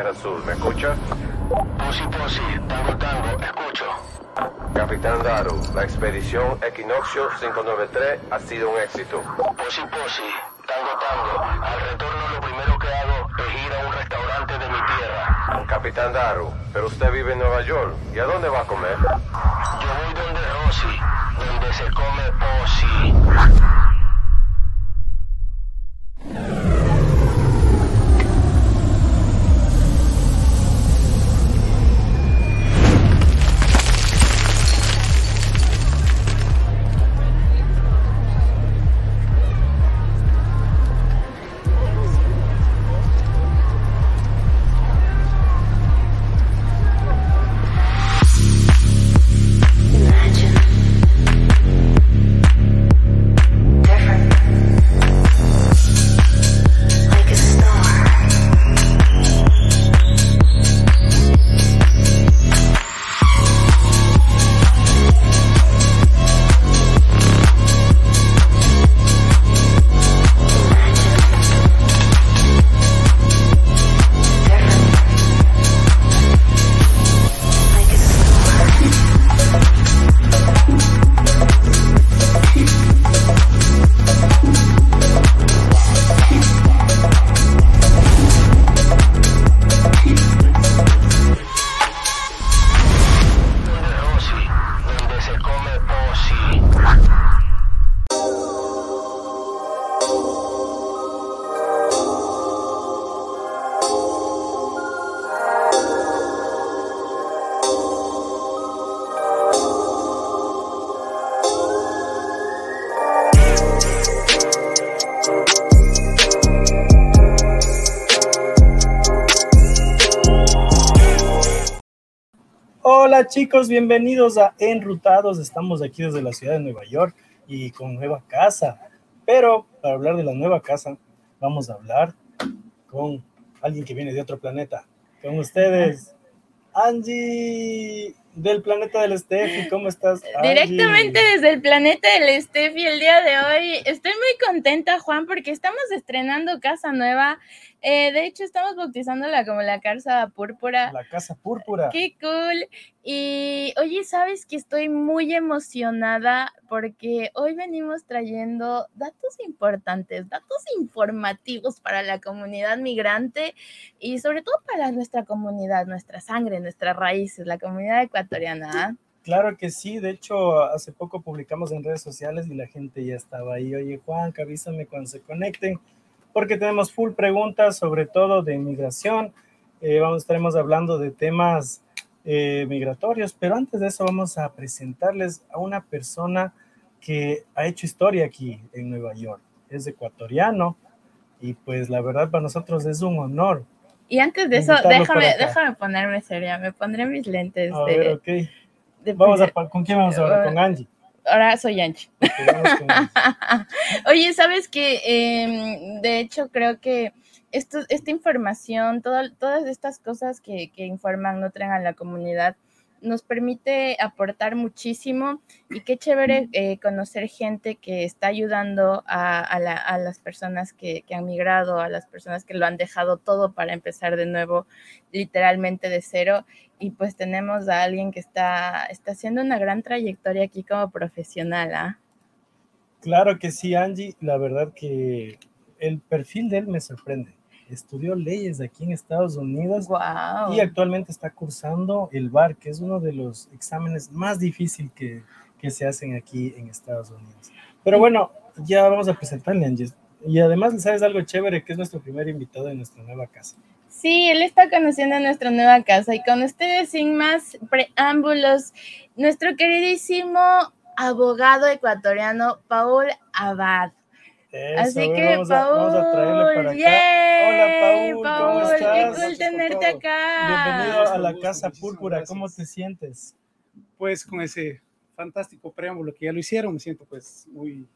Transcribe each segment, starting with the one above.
Tierra Azul, ¿me escucha? Posi Posi, Tango Tango, escucho. Capitán Daru, la expedición Equinoccio 593 ha sido un éxito. Posi Posi, Tango Tango, al retorno lo primero que hago es ir a un restaurante de mi tierra. Capitán Daru, pero usted vive en Nueva York. ¿Y a dónde va a comer? Yo voy donde Rosy, donde se come Posi. Chicos, bienvenidos a Enrutados. Estamos aquí desde la ciudad de Nueva York y con nueva casa. Pero para hablar de la nueva casa, vamos a hablar con alguien que viene de otro planeta. Con ustedes, Angie del planeta del Steffi. ¿Cómo estás? Angie? Directamente desde el planeta del Steffi el día de hoy. Estoy muy contenta, Juan, porque estamos estrenando casa nueva. Eh, de hecho, estamos bautizándola como la Casa Púrpura. La casa púrpura. Qué cool. Y oye, sabes que estoy muy emocionada porque hoy venimos trayendo datos importantes, datos informativos para la comunidad migrante y sobre todo para nuestra comunidad, nuestra sangre, nuestras raíces, la comunidad ecuatoriana. ¿ah? Claro que sí, de hecho hace poco publicamos en redes sociales y la gente ya estaba ahí, oye Juan, que avísame cuando se conecten, porque tenemos full preguntas, sobre todo de inmigración, Eh, vamos, estaremos hablando de temas eh, migratorios, pero antes de eso vamos a presentarles a una persona que ha hecho historia aquí en Nueva York, es ecuatoriano y pues la verdad para nosotros es un honor. Y antes de eso, déjame, déjame ponerme seria, me pondré mis lentes A de, ver, ok. de- Vamos a, ¿con quién vamos ahora? Con Angie. Ahora soy Angie. Oye, sabes que em, de hecho creo que esto, esta información, toda- todas estas cosas que, que informan, nutren a la comunidad, nos permite aportar muchísimo y qué chévere eh, conocer gente que está ayudando a, a la- a las personas que, que han migrado, a las personas que lo han dejado todo para empezar de nuevo, literalmente de cero. Y pues tenemos a alguien que está, está haciendo una gran trayectoria aquí como profesional. ¿ah? Claro que sí, Angie. La verdad que el perfil de él me sorprende. Estudió leyes aquí en Estados Unidos Wow. y actualmente está cursando el BAR, que es uno de los exámenes más difíciles que, que se hacen aquí en Estados Unidos. Pero bueno, ya vamos a presentarle, Angie. Y además, ¿sabes algo chévere? Que es nuestro primer invitado en nuestra nueva casa. Sí, él está conociendo nuestra nueva casa y con ustedes sin más preámbulos, nuestro queridísimo abogado ecuatoriano Paul Abad. Eso, Así que vamos a, vamos a traerle para Paul, acá. yay, Hola, Paul, ¿cómo Paul, estás? qué cool tenerte acá. Bienvenido a la Casa Púrpura. ¿Cómo te sientes? pues con ese fantástico preámbulo que ya lo hicieron, me siento pues muy,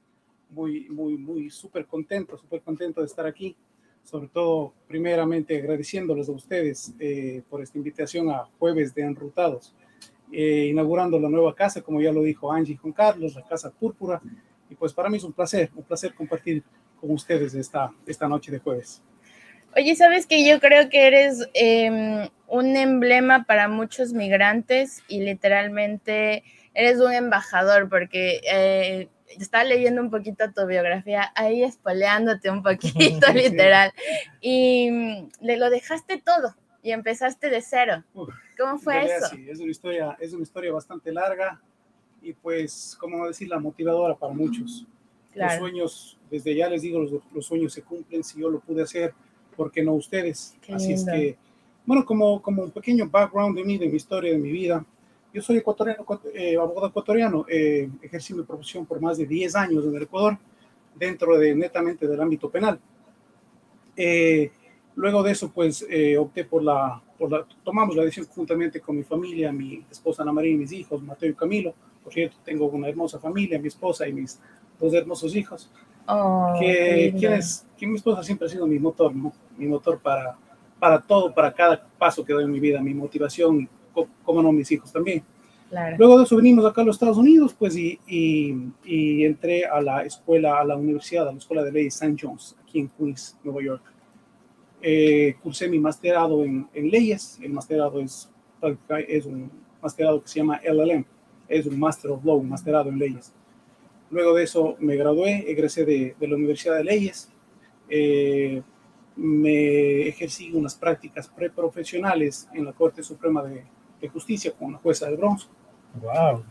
muy, muy, muy súper contento, súper contento de estar aquí. Sobre todo, primeramente agradeciéndoles a ustedes eh, por esta invitación a Jueves de Enrutados. eh, inaugurando la nueva casa, como ya lo dijo Angie con Carlos, la Casa Púrpura. Y pues para mí es un placer, un placer compartir con ustedes esta, esta noche de jueves. Oye, ¿sabes que Yo creo que eres em, un emblema para muchos migrantes y literalmente eres un embajador porque eh, estaba leyendo un poquito tu biografía, ahí espoleándote un poquito, Sí. literal, y mm, le lo dejaste todo y empezaste de cero. Uf, ¿Cómo fue eso? sí, es una historia, es una historia bastante larga y pues, como decir, la motivadora para muchos. Los Claro, sueños, desde ya les digo, los, los sueños se cumplen. Si yo lo pude hacer, ¿por qué no ustedes? Qué Así es lindo. que, bueno, como, como un pequeño background de mí, de mi historia, de mi vida. Yo soy ecuatoriano, ecuat- eh, abogado ecuatoriano. eh, ejercí mi profesión por más de 10 años en el Ecuador, dentro de netamente del ámbito penal. Eh, luego de eso, pues eh, opté por la, por la, tomamos la decisión juntamente con mi familia, mi esposa Ana María y mis hijos, Mateo y Camilo. Por cierto, tengo una hermosa familia, mi esposa y mis dos hermosos hijos. Oh, que, quien es- que mi esposa siempre ha sido mi motor, ¿no? Mi motor para, para todo, para cada paso que doy en mi vida, mi motivación, co- como no mis hijos también. Claro. Luego de eso venimos acá a los Estados Unidos, pues, y, y, y entré a la escuela, a la universidad, a la Escuela de Leyes St. John's, aquí en Queens, Nueva York. Eh, cursé mi masterado en, en leyes, el masterado es, es un masterado que se llama LLM, es un Master of Law, un masterado en leyes. Luego de eso me gradué, egresé de, de la Universidad de Leyes, eh, me ejercí unas prácticas preprofesionales en la Corte Suprema de, de Justicia con la jueza de Bronx. Wow.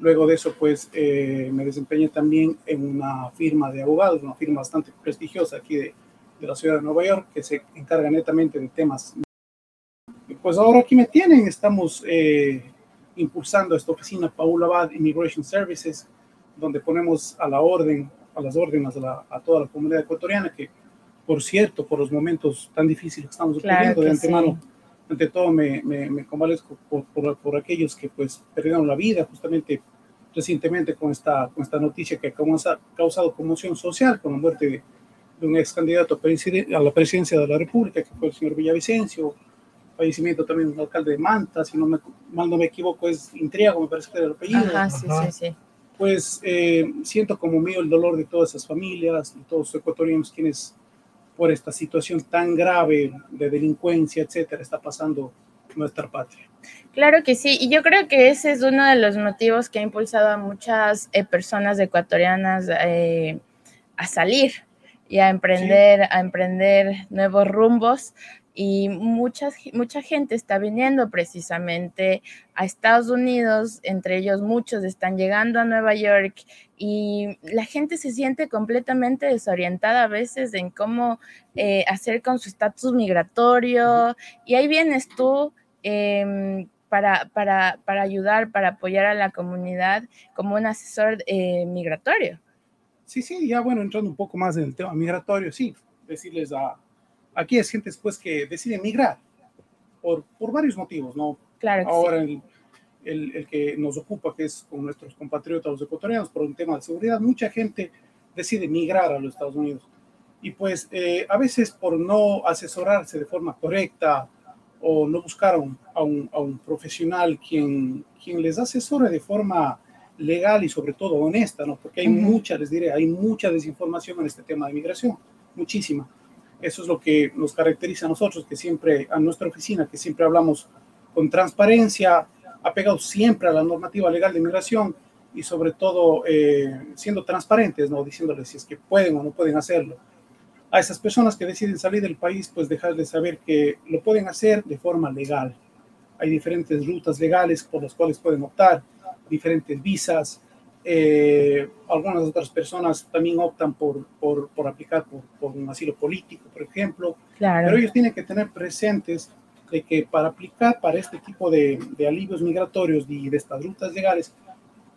Luego de eso, pues eh, me desempeñé también en una firma de abogados, una firma bastante prestigiosa aquí de, de la ciudad de Nueva York, que se encarga netamente de temas. Pues ahora aquí me tienen, estamos eh, impulsando esta oficina Paul Abad Immigration Services, donde ponemos a la orden, a las órdenes a, la- a toda la comunidad ecuatoriana, que por cierto, por los momentos tan difíciles que estamos Claro de antemano, sí. ante todo me, me, me convalezco por, por, por aquellos que pues perdieron la vida justamente recientemente con esta, con esta noticia que ha causa- causado conmoción social con la muerte de, de un ex candidato a la presidencia de la República, que fue el señor Villavicencio, fallecimiento también de un alcalde de Manta, si no me, mal no me equivoco, es Intriago, me parece que era el apellido. Ajá, sí, Ajá. sí, sí. Pues eh, siento como mío el dolor de todas esas familias, de todos los ecuatorianos quienes por esta situación tan grave de delincuencia, etcétera, está pasando nuestra patria. Claro que sí, y yo creo que ese es uno de los motivos que ha impulsado a muchas eh, personas ecuatorianas eh, a salir y a emprender, a emprender nuevos rumbos. Y muchas, mucha gente está viniendo precisamente a Estados Unidos, entre ellos muchos están llegando a Nueva York y la gente se siente completamente desorientada a veces en cómo eh, hacer con su estatus migratorio. Y ahí vienes tú em, para, para, para ayudar, para apoyar a la comunidad como un asesor eh, migratorio. Sí, sí, ya bueno, entrando un poco más en el tema migratorio, sí, decirles a aquí es gente después que decide migrar por, por varios motivos, ¿no? Claro Ahora el, el, el que nos ocupa, que es con nuestros compatriotas los ecuatorianos, por un tema de seguridad, mucha gente decide migrar a los Estados Unidos. Y pues eh, a veces por no asesorarse de forma correcta o no buscar a un, a un, a un profesional quien, quien les asesore de forma legal y sobre todo honesta, ¿no? Porque hay Ujú. mucha, les diré, hay mucha desinformación en este tema de migración, muchísima. Eso es lo que nos caracteriza a nosotros, que siempre, a nuestra oficina, que siempre hablamos con transparencia, apegados siempre a la normativa legal de migración y sobre todo eh, siendo transparentes, ¿no? Diciéndoles si es que pueden o no pueden hacerlo. A esas personas que deciden salir del país, pues dejarles saber que lo pueden hacer de forma legal. Hay diferentes rutas legales por las cuales pueden optar, diferentes visas. Eh, algunas otras personas también optan por, por, por aplicar por, por un asilo político, por ejemplo. Claro. Pero ellos tienen que tener presentes de que para aplicar para este tipo de, de alivios migratorios y de estas rutas legales,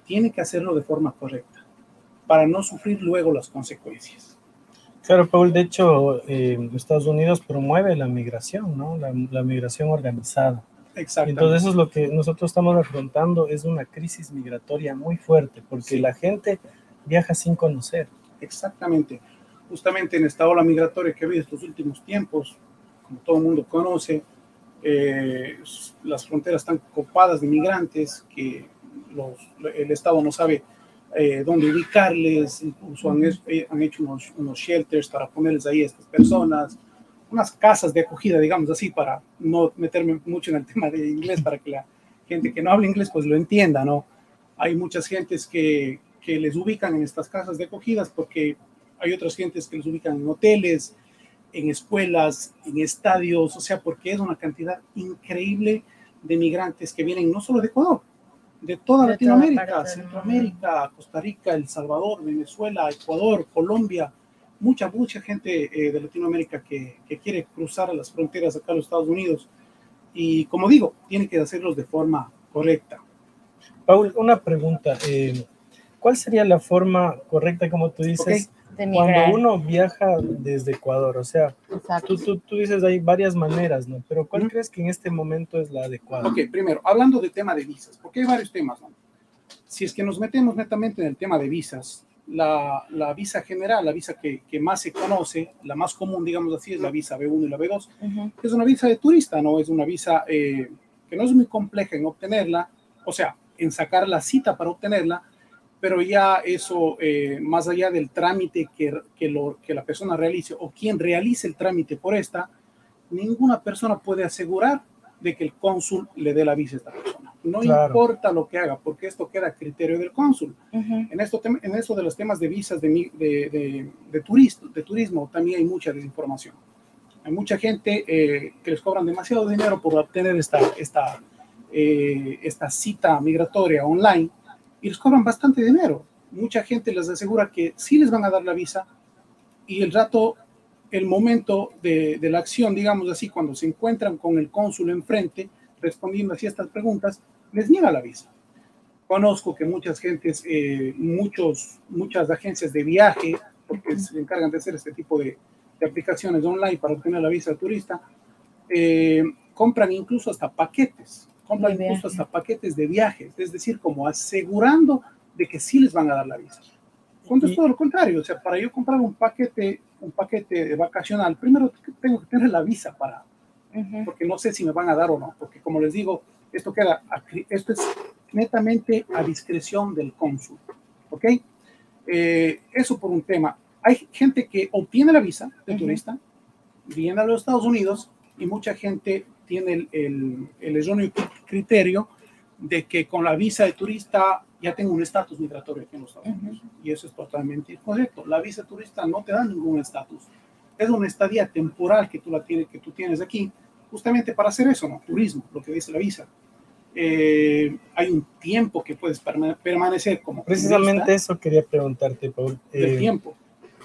tienen que hacerlo de forma correcta, para no sufrir luego las consecuencias. Claro, Paul, de hecho, eh, Estados Unidos promueve la migración, ¿no? La, la migración organizada. Entonces eso es lo que nosotros estamos afrontando, es una crisis migratoria muy fuerte, porque Sí. la gente viaja sin conocer. Exactamente. Justamente en esta ola migratoria que ha habido estos últimos tiempos, como todo el mundo conoce, eh, las fronteras están copadas de migrantes, que los, el Estado no sabe eh, dónde ubicarles, incluso han, eh, han hecho unos, unos shelters para ponerles ahí a estas personas, unas casas de acogida, digamos así, para no meterme mucho en el tema de inglés, para que la gente que no habla inglés pues lo entienda, ¿no? Hay muchas gentes que, que les ubican en estas casas de acogidas porque hay otras gentes que les ubican en hoteles, en escuelas, en estadios, o sea, porque es una cantidad increíble de migrantes que vienen no solo de Ecuador, de toda De Latinoamérica, toda Centroamérica, Costa Rica, El Salvador, Venezuela, Ecuador, Colombia, mucha, mucha gente eh, de Latinoamérica que, que quiere cruzar las fronteras acá a los Estados Unidos. Y como digo, tiene que hacerlos de forma correcta. Paul, una pregunta. eh, ¿Cuál sería la forma correcta, como tú dices, cuando uno viaja desde Ecuador? O sea, tú, tú, tú dices hay varias maneras, ¿no? Pero ¿cuál crees que en este momento es la adecuada? Ok, primero, hablando del tema de visas, porque hay varios temas. ¿no? Si es que nos metemos netamente en el tema de visas, la, la visa general, la visa que, que más se conoce, la más común, digamos así, es la visa B1 y la B2, Ujú. es una visa de turista, ¿no? Es una visa eh, que no es muy compleja en obtenerla, o sea, en sacar la cita para obtenerla, pero ya eso, eh, más allá del trámite que, que, lo, que la persona realice o quien realice el trámite por esta, ninguna persona puede asegurar de que el cónsul le dé la visa a esta persona. No Claro. importa lo que haga, porque esto queda a criterio del cónsul. En esto, en esto de los temas de visas de, de, de, de turismo, de turismo también hay mucha desinformación. Hay mucha gente eh, que les cobran demasiado dinero por obtener esta, esta, eh, esta cita migratoria online y les cobran bastante dinero. Mucha gente les asegura que sí les van a dar la visa y el rato, el momento de, de la acción, digamos así, cuando se encuentran con el cónsul enfrente, respondiendo así a estas preguntas, les niega la visa. Conozco que muchas gentes, eh, muchos, muchas agencias de viaje, porque se encargan de hacer este tipo de, de aplicaciones online para obtener la visa de turista, eh, compran incluso hasta paquetes, compran incluso hasta paquetes de viajes, es decir, como asegurando de que sí les van a dar la visa. Cuando es todo lo contrario, o sea, para yo comprar un paquete, un paquete vacacional, primero tengo que tener la visa para, porque no sé si me van a dar o no, porque como les digo, esto queda, esto es netamente a discreción del cónsul, ¿ok? Eh, eso por un tema. Hay gente que obtiene la visa de Ujú. turista, viene a los Estados Unidos y mucha gente tiene el, el, el erróneo cri- criterio de que con la visa de turista ya tengo un estatus migratorio aquí en los Estados Unidos. Y eso es totalmente incorrecto. La visa de turista no te da ningún estatus. Es una estadía temporal que tú, la tienes, que tú tienes aquí, justamente para hacer eso, ¿no? Turismo, lo que dice la visa. Eh, hay un tiempo que puedes perma- permanecer como Precisamente eso quería preguntarte, Paul. del Eh, tiempo.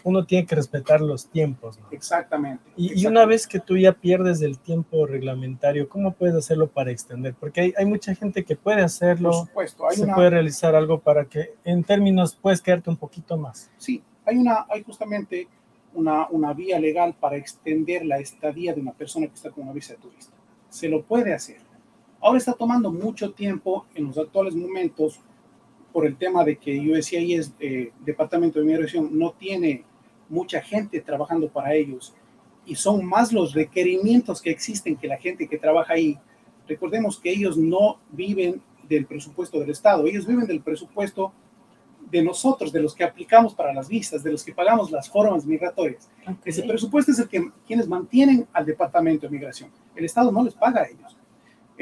uno tiene que respetar los tiempos, ¿no? Exactamente. Y, y una vez que tú ya pierdes el tiempo reglamentario, ¿cómo puedes hacerlo para extender? Porque hay, hay mucha gente que puede Por hacerlo, supuesto, hay se una, puede realizar algo para que en términos puedes quedarte un poquito más. Sí, hay, una, hay justamente una, una vía legal para extender la estadía de una persona que está con una visa de turista. Se lo puede hacer. Ahora está tomando mucho tiempo en los actuales momentos por el tema de que USCIS, eh, Departamento de Migración, no tiene mucha gente trabajando para ellos y son más los requerimientos que existen que la gente que trabaja ahí. Recordemos que ellos no viven del presupuesto del Estado, ellos viven del presupuesto de nosotros, de los que aplicamos para las visas, de los que pagamos las formas migratorias. Ese presupuesto es el que quienes mantienen al Departamento de Migración. El Estado no les paga a ellos.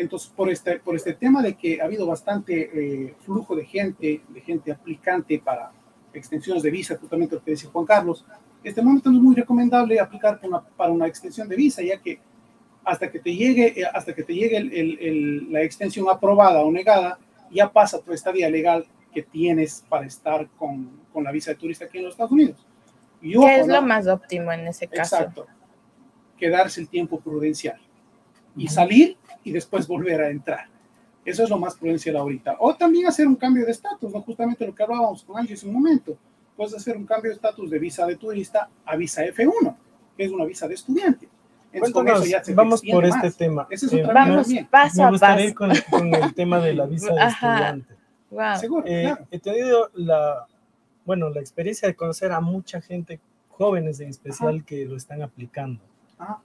Entonces, por este, por este tema de que ha habido bastante eh, flujo de gente, de gente aplicante para extensiones de visa, justamente lo que dice Juan Carlos, este momento no es muy recomendable aplicar para una, para una extensión de visa, ya que hasta que te llegue, eh, hasta que te llegue el- el- el- la extensión aprobada o negada, ya pasa tu estadía legal que tienes para estar con, con la visa de turista aquí en los Estados Unidos. Y ojo, ¿Qué es lo más óptimo en ese caso? Exacto. Quedarse el tiempo prudencial y salir y después volver a entrar. Eso es lo más prudencial ahorita. O también hacer un cambio de estatus, ¿no? justamente lo que hablábamos con Angie hace un momento. Puedes hacer un cambio de estatus de visa de turista a visa F1, que es una visa de estudiante. Entonces, con eso ya se vamos por este más. tema. Ese es Eh, otra me- Vamos también. paso me a gustaría ir paso. con, con el tema de la visa de Ajá. estudiante. Wow. Seguro, Eh, claro. He tenido la, bueno, la experiencia de conocer a mucha gente, jóvenes en especial, que lo están aplicando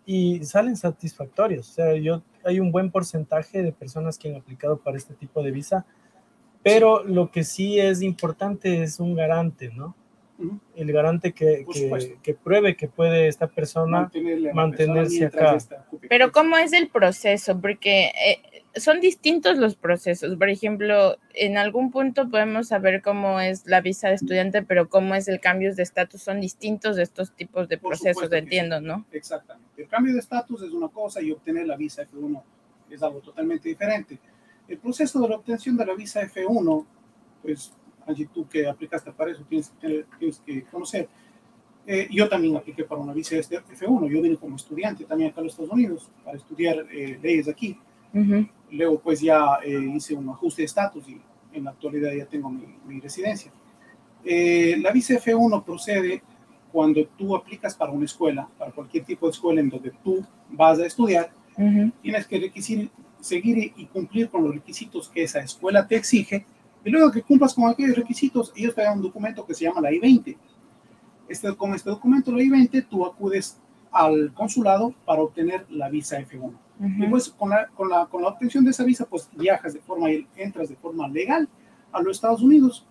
Y salen satisfactorios. O sea, yo hay un buen porcentaje de personas que han aplicado para este tipo de visa, pero lo que sí es importante es un garante, ¿no? Ujú. El garante que, que, que pruebe que puede esta persona Mantenerle mantenerse persona acá. Pero ¿cómo es el proceso? Porque eh, son distintos los procesos. Por ejemplo, en algún punto podemos saber cómo es la visa de estudiante, pero cómo es el cambio de estatus son distintos de estos tipos de Por procesos, que sí. entiendo, ¿no? Exactamente. El cambio de estatus es una cosa y obtener la visa F1 es algo totalmente diferente. El proceso de la obtención de la visa F1, pues, Angie, tú que aplicaste para eso, tienes, tienes que conocer. Eh, yo también apliqué para una visa este F1. Yo vine como estudiante también acá a los Estados Unidos para estudiar eh, leyes aquí. Ujú. Luego, pues ya eh, hice un ajuste de estatus y en la actualidad ya tengo mi, mi residencia. Eh, la visa F1 procede cuando tú aplicas para una escuela, para cualquier tipo de escuela en donde tú vas a estudiar, Ujú. tienes que requisir, seguir y cumplir con los requisitos que esa escuela te exige. Y luego que cumplas con aquellos requisitos, ellos te dan un documento que se llama la I-20. Este, con este documento, la I-20, tú acudes al consulado para obtener la visa F1. Y Ujú. pues con la, con, la, con la obtención de esa visa, pues viajas de forma, entras de forma legal a los Estados Unidos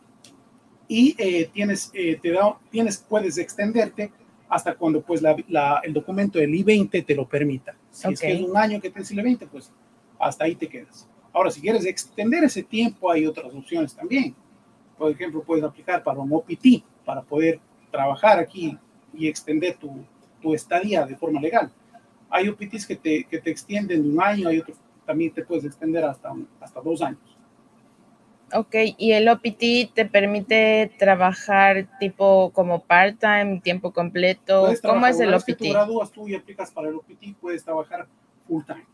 y eh, tienes, eh, te da, tienes, puedes extenderte hasta cuando pues la, la- el documento del I-20 te lo permita. Si es que es un año que tienes el I-20, pues hasta ahí te quedas. Ahora, si quieres extender ese tiempo, hay otras opciones también. Por ejemplo, puedes aplicar para un OPT, para poder trabajar aquí y extender tu, tu estadía de forma legal. Hay OPTs que te, que te extienden de un año, hay otros también te puedes extender hasta, hasta dos años. Ok, y el OPT te permite trabajar tipo como part-time, tiempo completo. ¿Cómo es el vez que tú OPT? gradúas tú y aplicas para el OPT, puedes trabajar full time.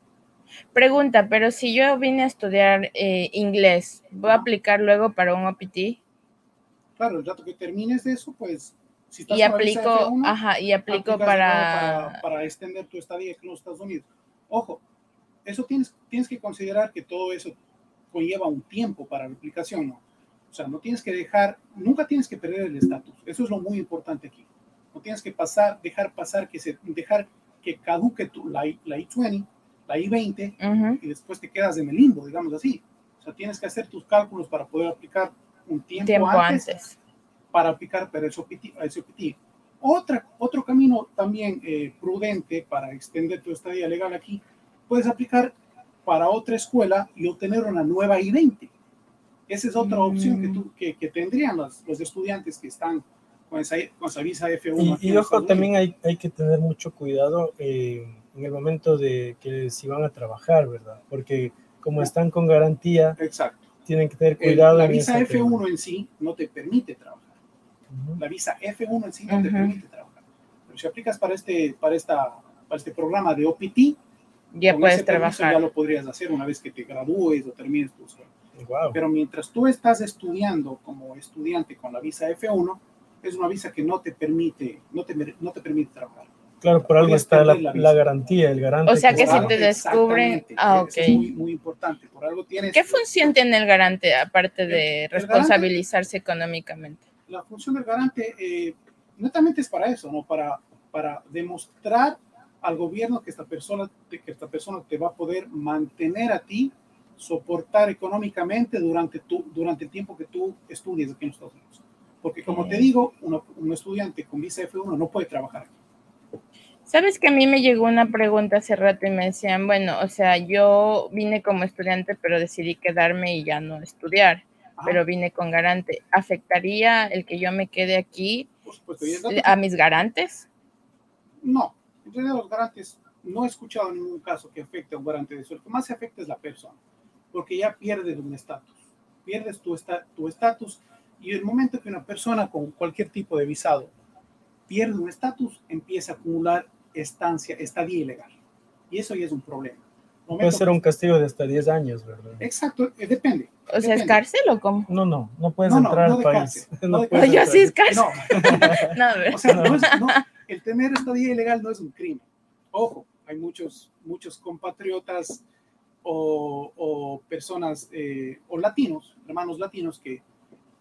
Pregunta, pero si yo vine a estudiar eh, inglés, ¿voy a aplicar luego para un OPT? Claro, el rato que termines de eso, pues si estás Y aplico, F1, ajá, y aplico para... para, para extender tu estadía en los Estados Unidos. Ojo, eso tienes, tienes que considerar que todo eso conlleva un tiempo para la aplicación, ¿no? O sea, no tienes que dejar, nunca tienes que perder el estatus. Eso es lo muy importante aquí. No tienes que pasar, dejar pasar, que se, dejar que caduque tu, la, la I-20, la I-20, Ujú. y después te quedas en el limbo, digamos así. O sea, tienes que hacer tus cálculos para poder aplicar un tiempo, Tiempo antes, antes. para aplicar para ese OPT. a ese OPT. Otra, otro camino también eh, prudente para extender tu estadía legal aquí, puedes aplicar para otra escuela y obtener una nueva I-20. Esa es otra Mm. opción que, tú, que, que tendrían los, los estudiantes que están con esa, con esa visa F1. aquí Y, y ojo, también hay, hay que tener mucho cuidado eh, en el momento de que si van a trabajar, ¿verdad? Porque como están con garantía, Exacto. tienen que tener El- cuidado. la en visa ese tema. F1 en sí no te permite trabajar. Ujú. la visa F1 en sí no te Ujú. permite trabajar. Pero si aplicas para este, para esta, para este programa de OPT, Ya con puedes ese trabajar. ya lo podrías hacer una vez que te gradúes o termines tu. Guau. Pero mientras tú estás estudiando como estudiante con la visa F1, es una visa que no te permite, no te, no te permite trabajar. Claro, por algo está la, garantía, el garante. O sea que si te descubren- ah, eso es ok. muy, muy importante. Por algo tienes ¿Qué función tiene el garante aparte de El- el responsabilizarse económicamente? la función del garante eh, netamente es para eso, ¿no? Para, para demostrar al gobierno que esta, persona, que esta persona te va a poder mantener a ti, soportar económicamente durante, tu, durante el tiempo que tú estudies aquí en Estados Unidos. Porque como te Ok. digo, uno- un estudiante con visa F1 no puede trabajar aquí. Sabes que a mí me llegó una pregunta hace rato y me decían, bueno, o sea, yo vine como estudiante, pero decidí quedarme y ya no estudiar, Ajá, pero vine con garante. ¿Afectaría el que yo me quede aquí a mis garantes? No, en realidad los garantes no he escuchado ningún caso que afecte a un garante de eso. El que más se afecta es la persona, porque ya pierdes un estatus, pierdes tu estatus y el momento que una persona con cualquier tipo de visado pierde un estatus, empieza a acumular estancia, estadía ilegal. Y eso ya es un problema. El Puede momento ser un castigo de hasta 10 años, ¿verdad? Exacto, eh, depende. O sea, ¿es Depende. cárcel o cómo? No, no, no puedes No, no, entrar no al de país. cárcel, no puedes Yo entrar. sí es cárcel. No. O sea, no es- no, el tener estadía ilegal no es un crimen. Ojo, hay muchos, muchos compatriotas o, o personas eh, o latinos, hermanos latinos que,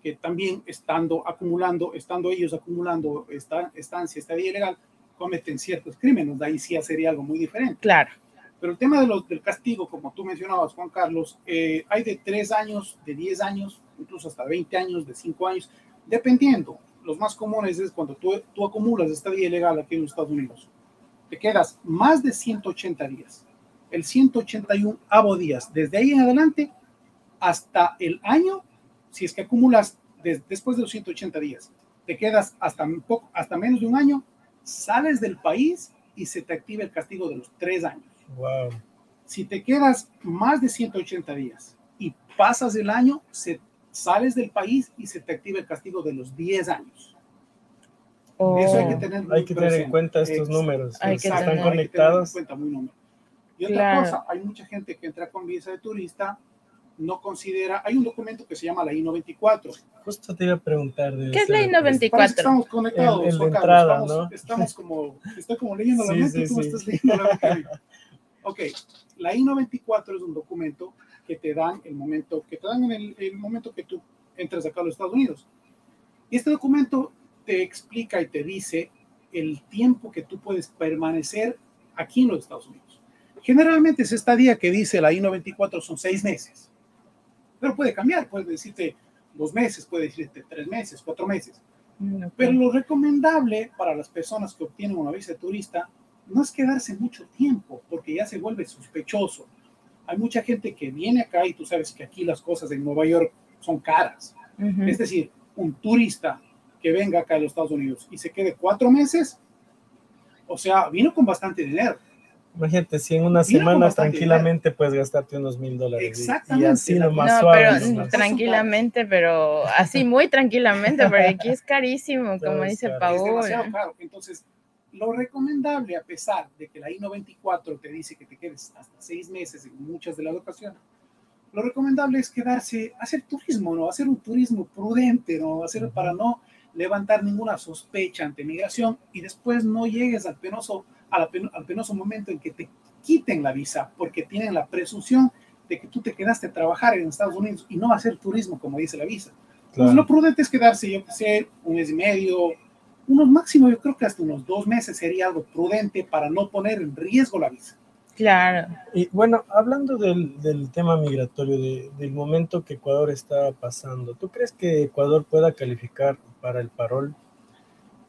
que también estando acumulando, estando ellos acumulando esta estancia, estadía ilegal, cometen ciertos crímenes. De ahí sí sería algo muy diferente. Claro. Pero el tema de los, del castigo, como tú mencionabas, Juan Carlos, eh, hay de 3 años, de 10 años, incluso hasta 20 años, de 5 años, dependiendo. Los más comunes es cuando tú, tú acumulas estadía ilegal aquí en los Estados Unidos. Te quedas más de 180 días. El 181 avo días. Desde ahí en adelante hasta el año, si es que acumulas des- después de los 180 días, te quedas hasta, hasta menos de un año, sales del país y se te activa el castigo de los 3 años. Wow. Si te quedas más de 180 días y pasas el año, se, sales del país y se te activa el castigo de los 10 años. Oh, Eso hay que tener muy Hay que tener en cuenta estos números. Hay que están tener- hay que tener en conectados. cuenta muy número. Y otra Claro. cosa, hay mucha gente que entra con visa de turista, no considera, hay un documento que se llama la I-94. Justo te iba a preguntar. de ¿Qué es la Parece que I-94? estamos conectados, El- el Carlos, entrada, estamos, ¿no? estamos como, estoy como leyendo la Sí, mente y sí, tú me sí. estás leyendo la mente. Ok, la I-94 es un documento que te dan el momento, que te dan en el, el momento que tú entras acá a los Estados Unidos. Y este documento te explica y te dice el tiempo que tú puedes permanecer aquí en los Estados Unidos. Generalmente esa estadía que dice la I-94 son seis meses, pero puede cambiar, puede decirte dos meses, puede decirte tres meses, cuatro meses. Mm. Pero lo recomendable para las personas que obtienen una visa de turista no es quedarse mucho tiempo, porque ya se vuelve sospechoso. Hay mucha gente que viene acá y tú sabes que aquí las cosas en Nueva York son caras. Es decir, un turista que venga acá a los Estados Unidos y se quede cuatro meses, o sea, vino con bastante dinero. Imagínate, si en una semana tranquilamente puedes gastarte unos mil dólares. y- Y Exactamente, así la- nomás No, suave. pero nomás. tranquilamente, pero así muy tranquilamente, porque aquí es carísimo, Claro, como es dice Paul. caro. Entonces, lo recomendable, a pesar de que la I-94 te dice que te quedes hasta seis meses en muchas de las ocasiones, lo recomendable es quedarse, hacer turismo, ¿no? Hacer un turismo prudente, ¿no? Hacer para no levantar ninguna sospecha ante migración y después no llegues al penoso, a pen- al penoso momento en que te quiten la visa porque tienen la presunción de que tú te quedaste a trabajar en Estados Unidos y no hacer turismo como dice la visa. Pues Claro. lo prudente es quedarse, yo que sé, un mes y medio, unos máximo, yo creo que hasta unos dos meses sería algo prudente para no poner en riesgo la visa. Claro. Y bueno, hablando del, del tema migratorio, de- del momento que Ecuador está pasando, ¿tú crees que Ecuador pueda calificar para el parol?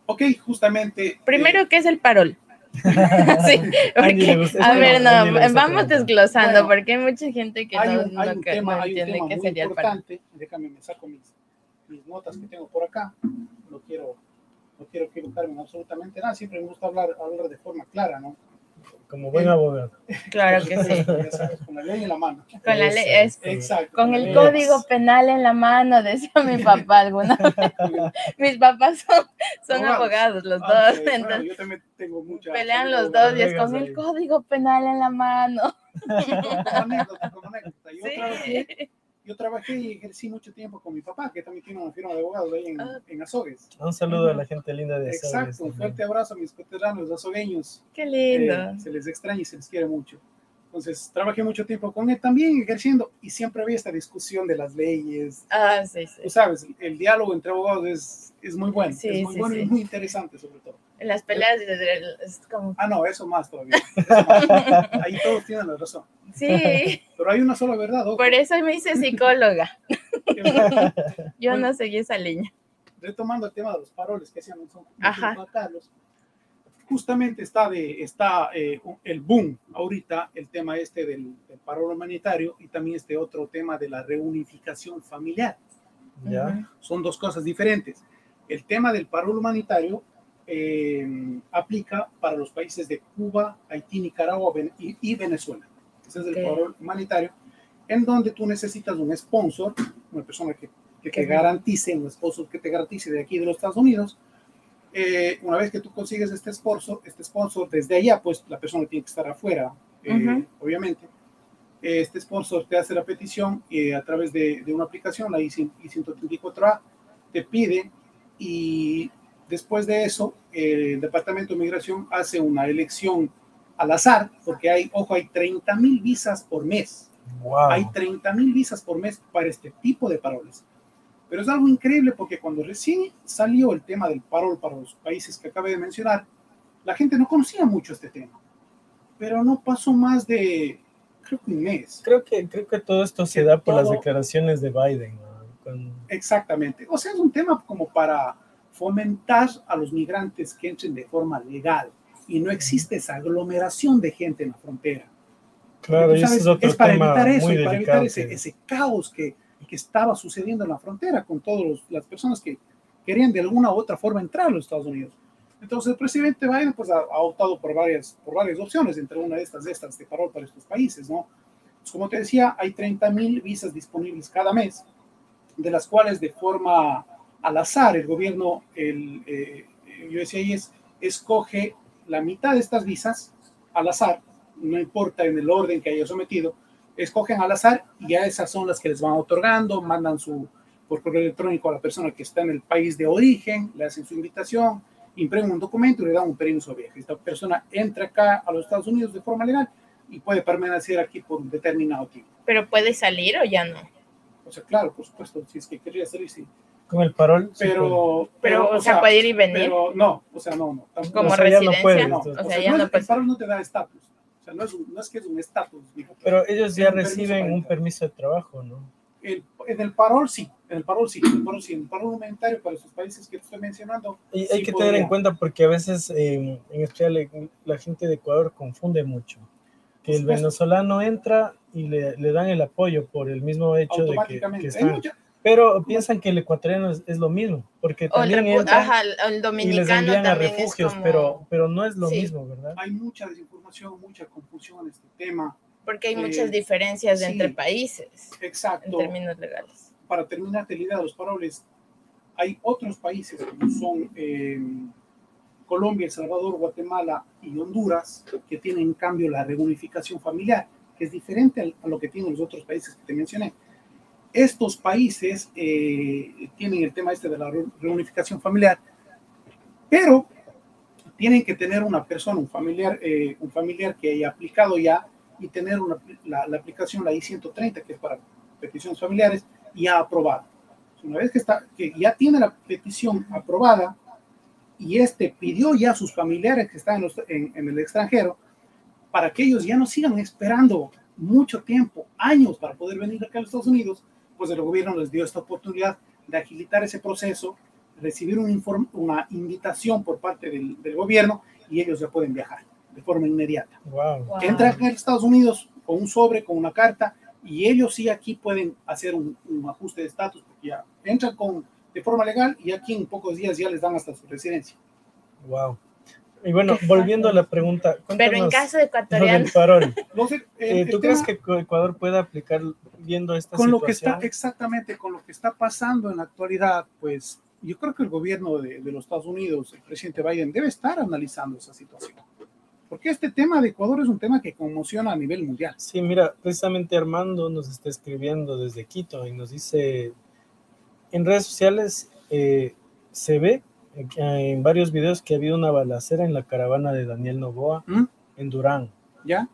Ok, justamente. Primero, ¿qué es el parol? sí, porque, a ver, no, vamos desglosando, Bueno, porque hay mucha gente que hay no, un, no hay un que- tema, no hay un entiende tema qué sería el parol. importante. Déjame, me saco mis, mis notas que tengo por acá. No quiero, no quiero equivocarme en absolutamente nada. Siempre me gusta hablar, hablar de forma clara, ¿no? Como buen abogado. Claro que sí. Con la ley en la mano. Con la ley, es, Exacto. con el ley. código penal en la mano, decía mi papá alguna vez. Mis papás son, son Abogados. abogados, los Ah, dos. entonces, yo también tengo mucha. pelean tengo los dos y es con ahí. el código penal en la mano. Como anécdota, como anécdota. Yo, Sí. Yo trabajé y ejercí mucho tiempo con mi papá, que también tiene una firma de abogados ahí en, Ah. en Azogues. Un saludo a la gente linda de Azogues Exacto, un fuerte abrazo a mis veteranos azogueños. Qué lindo. Eh, se les extraña y se les quiere mucho. Entonces, trabajé mucho tiempo con él también ejerciendo y siempre había esta discusión de las leyes. Ah, sí, sí. Tú sabes, el diálogo entre abogados es, es muy bueno, Sí, es muy sí, bueno y sí. muy interesante sobre todo. En las peleas es como, Ah, no, eso más todavía. eso más. Ahí todos tienen la razón. sí, Pero hay una sola verdad. ojo. por eso me hice psicóloga. Yo Bueno. no seguí esa línea. retomando el tema de los paroles que hacían Carlos, justamente está, de, está eh, el boom ahorita, el tema este del, del parol humanitario y también este otro tema de la reunificación familiar. ¿Ya? Son dos cosas diferentes. El tema del parol humanitario eh, aplica para los países de Cuba, Haití, Nicaragua y, y Venezuela. Ese es el parol humanitario, en donde tú necesitas un sponsor, una persona que, que te garantice, un sponsor que te garantice de aquí de los Estados Unidos. Eh, una vez que tú consigues este sponsor, este sponsor, desde allá, pues la persona tiene que estar afuera, eh, Ujú. obviamente. Este sponsor te hace la petición eh, a través de, de una aplicación, la I-134A, te pide y después de eso, el Departamento de Migración hace una elección al azar, porque hay, ojo, hay 30 mil visas por mes. Wow. Hay 30 mil visas por mes para este tipo de paroles. Pero es algo increíble porque cuando recién salió el tema del parol para los países que acabé de mencionar, la gente no conocía mucho este tema. pero no pasó más de, creo que un mes. Creo que, creo que todo esto se da por las declaraciones de Biden. ¿no? Con- Exactamente. O sea, es un tema como para fomentar a los migrantes que entren de forma legal y no existe esa aglomeración de gente en la frontera. claro, y sabes, es otro para tema evitar eso, muy para delicado. evitar ese, que- ese caos que, que estaba sucediendo en la frontera con todas las personas que querían de alguna u otra forma entrar a los Estados Unidos. Entonces, el presidente Biden pues, ha, ha optado por varias, por varias opciones, entre una de estas, de estas de parol para estos países, ¿no? Pues, como te decía, hay 30 mil visas disponibles cada mes, de las cuales de forma al azar el gobierno, el eh, USCIS, escoge la mitad de estas visas al azar, no importa en el orden que haya sometido, escogen al azar y a esas son las que les van otorgando, mandan su por correo electrónico a la persona que está en el país de origen, le hacen su invitación, imprimen un documento y le dan un permiso de viaje. Esta persona entra acá a los Estados Unidos de forma legal y puede permanecer aquí por un determinado tiempo. Pero puede salir o ya no. O sea, claro, por supuesto, si es que querría salir, sí. Con el parol. sí, Pero, Pero, o sea, puede ir y venir Pero no, o sea, no, no. tampoco- como o sea, ya no puede, no, o sea, no ya es- no el pasa. paro no te da estatus. O sea, no es, un- no es que es un estatus. Pero ellos ya permiso reciben un permiso de trabajo, ¿no? El- en el parol sí, en el parol sí, en el parol sí, en el parol humanitario para esos países que te estoy mencionando. Y sí hay que tener en cuenta porque a veces, eh, en especial, eh, la gente de Ecuador confunde mucho. Que el venezolano entra y le, le dan el apoyo por el mismo hecho de que, que Hay están. mucha- Pero piensan que el ecuatoriano es, es lo mismo, porque el, también entran ajá, el- el y les dominicano envían a refugios, como... pero, pero no es lo Sí. mismo, ¿verdad? hay mucha desinformación, mucha confusión en este tema. Porque hay eh, muchas diferencias sí. entre países en Exacto. términos legales. Para terminar idea de los paroles, hay otros países como son eh, Colombia, El Salvador, Guatemala y Honduras que tienen en cambio la reunificación familiar, que es diferente a lo que tienen los otros países que te mencioné. Estos países eh, tienen el tema este de la re- reunificación familiar, pero tienen que tener una persona, un familiar, eh, un familiar que haya aplicado ya y tener una, la, la aplicación, la I-130, que es para peticiones familiares, ya aprobada. Una vez que, está, que ya tiene la petición aprobada y este pidió ya a sus familiares que están en, los- en- en el extranjero, para que ellos ya no sigan esperando mucho tiempo, años para poder venir acá a los Estados Unidos, pues el gobierno les dio esta oportunidad de agilitar ese proceso, recibir un inform- una invitación por parte del, del gobierno y ellos ya pueden viajar de forma inmediata. Wow. Wow. Entran a Estados Unidos con un sobre, con una carta, y ellos sí aquí pueden hacer un, un ajuste de estatus, porque ya entran con, de forma legal y aquí en pocos días ya les dan hasta su residencia. Wow. Y bueno, Qué volviendo a la pregunta, Pero en caso de ecuatoriano. Los- el- Eh, el ¿Tú tema- crees que Ecuador puede aplicar viendo esta con lo que situación? está exactamente con lo que está pasando en la actualidad, pues yo creo que el gobierno de, de los Estados Unidos, el presidente Biden, debe estar analizando esa situación. Porque este tema de Ecuador es un tema que conmociona a nivel mundial. Sí, mira, precisamente Armando nos está escribiendo desde Quito y nos dice, en redes sociales eh, se ve en varios videos que ha habido una balacera en la caravana de Daniel Novoa ¿Mm? en Durán. ¿Ya?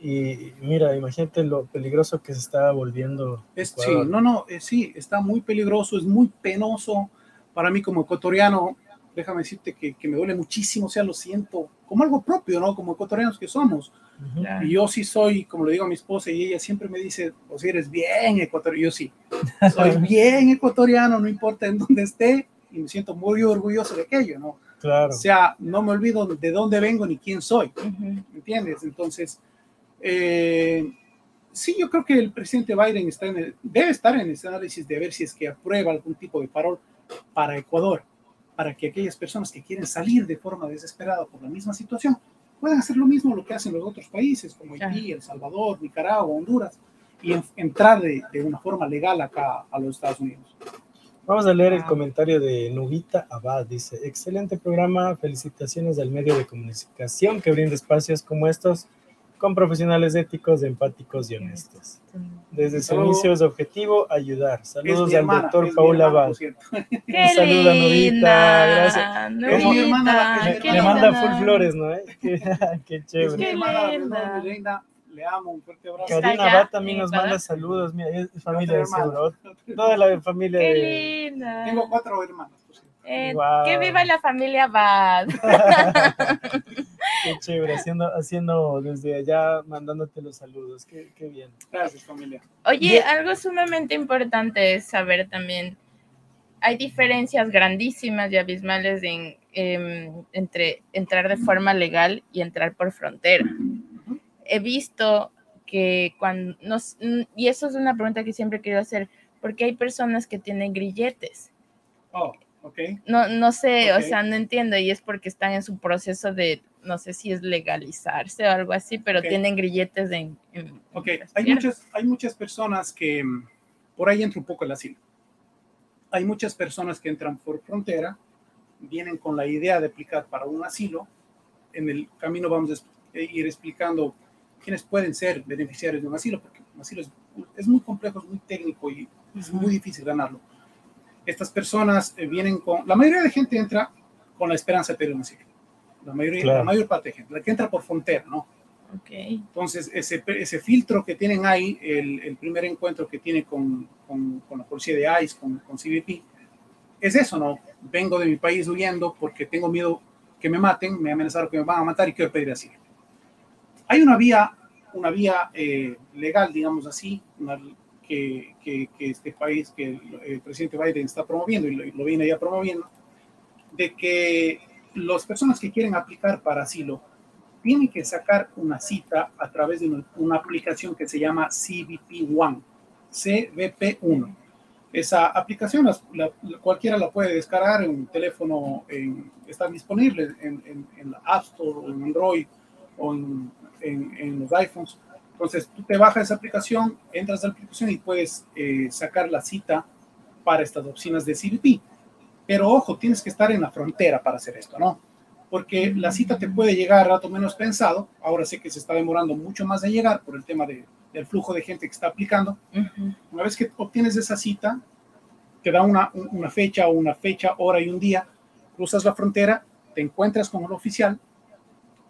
Y mira, imagínate lo peligroso que se está volviendo. Es, sí, no, no, eh, sí, está muy peligroso, es muy penoso para mí como ecuatoriano. Déjame decirte que, que me duele muchísimo, o sea, lo siento como algo propio, ¿no? Como ecuatorianos que somos. Ujú. Y yo sí soy, como le digo a mi esposa, y ella siempre me dice, o si eres bien ecuatoriano, yo sí, soy bien ecuatoriano, no importa en dónde esté, y me siento muy orgulloso de aquello, ¿no? Claro. O sea, no me olvido de dónde vengo ni quién soy. ¿me entiendes? Entonces, eh, sí, yo creo que el presidente Biden está en el- debe estar en ese análisis de ver si es que aprueba algún tipo de parol para Ecuador, para que aquellas personas que quieren salir de forma desesperada por la misma situación puedan hacer lo mismo lo que hacen los otros países como Haití, El Salvador, Nicaragua, Honduras, y en- entrar de, de una forma legal acá a los Estados Unidos. Vamos a leer el Ah. comentario de Nubita Abad. Dice, excelente programa, felicitaciones al medio de comunicación que brinda espacios como estos con profesionales éticos, empáticos y honestos. Desde su inicio es objetivo ayudar. Saludos al hermana, doctor es mi Paul hermana, Abad. por cierto. Qué Un saludo a Nubita, gracias. Es mi Nubita, hermana, es mi Me, manda full flores, ¿no? eh? Qué, qué Es mi chévere. Qué linda. Le amo, un fuerte abrazo. Karina Abad también nos manda saludos. Mira, es familia de seguro. Toda la familia de... Qué linda. Tengo cuatro hermanas. por cierto. Eh. Que viva la familia Bad. Qué chévere, haciendo, haciendo desde allá, mandándote los saludos. Qué, qué bien. Gracias, familia. Oye, algo sumamente importante es saber también, hay diferencias grandísimas y abismales en, em, entre entrar de forma legal y entrar por frontera. He visto que cuando, nos, y eso es una pregunta que siempre quiero hacer, porque hay personas que tienen grilletes. Oh, ok. No, no sé, Ok. o sea, no entiendo, y es porque están en su proceso de, no sé si es legalizarse o algo así, pero Ok. tienen grilletes en... en- Ok, en hay muchas, hay muchas personas que, mm, por ahí entra un poco el asilo. Hay muchas personas que entran por frontera, vienen con la idea de aplicar para un asilo. En el camino vamos a eh, ir explicando quiénes pueden ser beneficiarios de un asilo, porque un asilo es, es muy complejo, es muy técnico y es muy difícil ganarlo. Estas personas eh, vienen con, la mayoría de gente entra con la esperanza de pedir un asilo. La, mayoría, Claro. la mayor parte de gente, la que entra por frontera, ¿no? Ok. Entonces, ese, ese filtro que tienen ahí, el, el primer encuentro que tiene con, con, con la policía de ICE, con, con CBP, es eso, ¿no? Vengo de mi país huyendo porque tengo miedo que me maten, me amenazaron que me van a matar y quiero pedir asilo. Hay una vía, una vía eh, legal, digamos así, una- que, que, que este país, que el, el presidente Biden está promoviendo y lo, lo viene ya promoviendo, de que las personas que quieren aplicar para asilo tienen que sacar una cita a través de una, una aplicación que se llama CBP One, CBP1. Esa aplicación la- la- cualquiera la puede descargar en un teléfono, en, está disponible en, en- en App Store o en Android o en, en- en los iPhones. Entonces tú te bajas esa aplicación, entras a la aplicación y puedes eh, sacar la cita para estas oficinas de CBP. Pero ojo, tienes que estar en la frontera para hacer esto, ¿no? Porque la cita te puede llegar a rato menos pensado. Ahora sé que se está demorando mucho más de llegar por el tema de- del flujo de gente que está aplicando. Ujú. Una vez que obtienes esa cita, te da una, un- una fecha, una fecha, hora y un día, cruzas la frontera, te encuentras con el oficial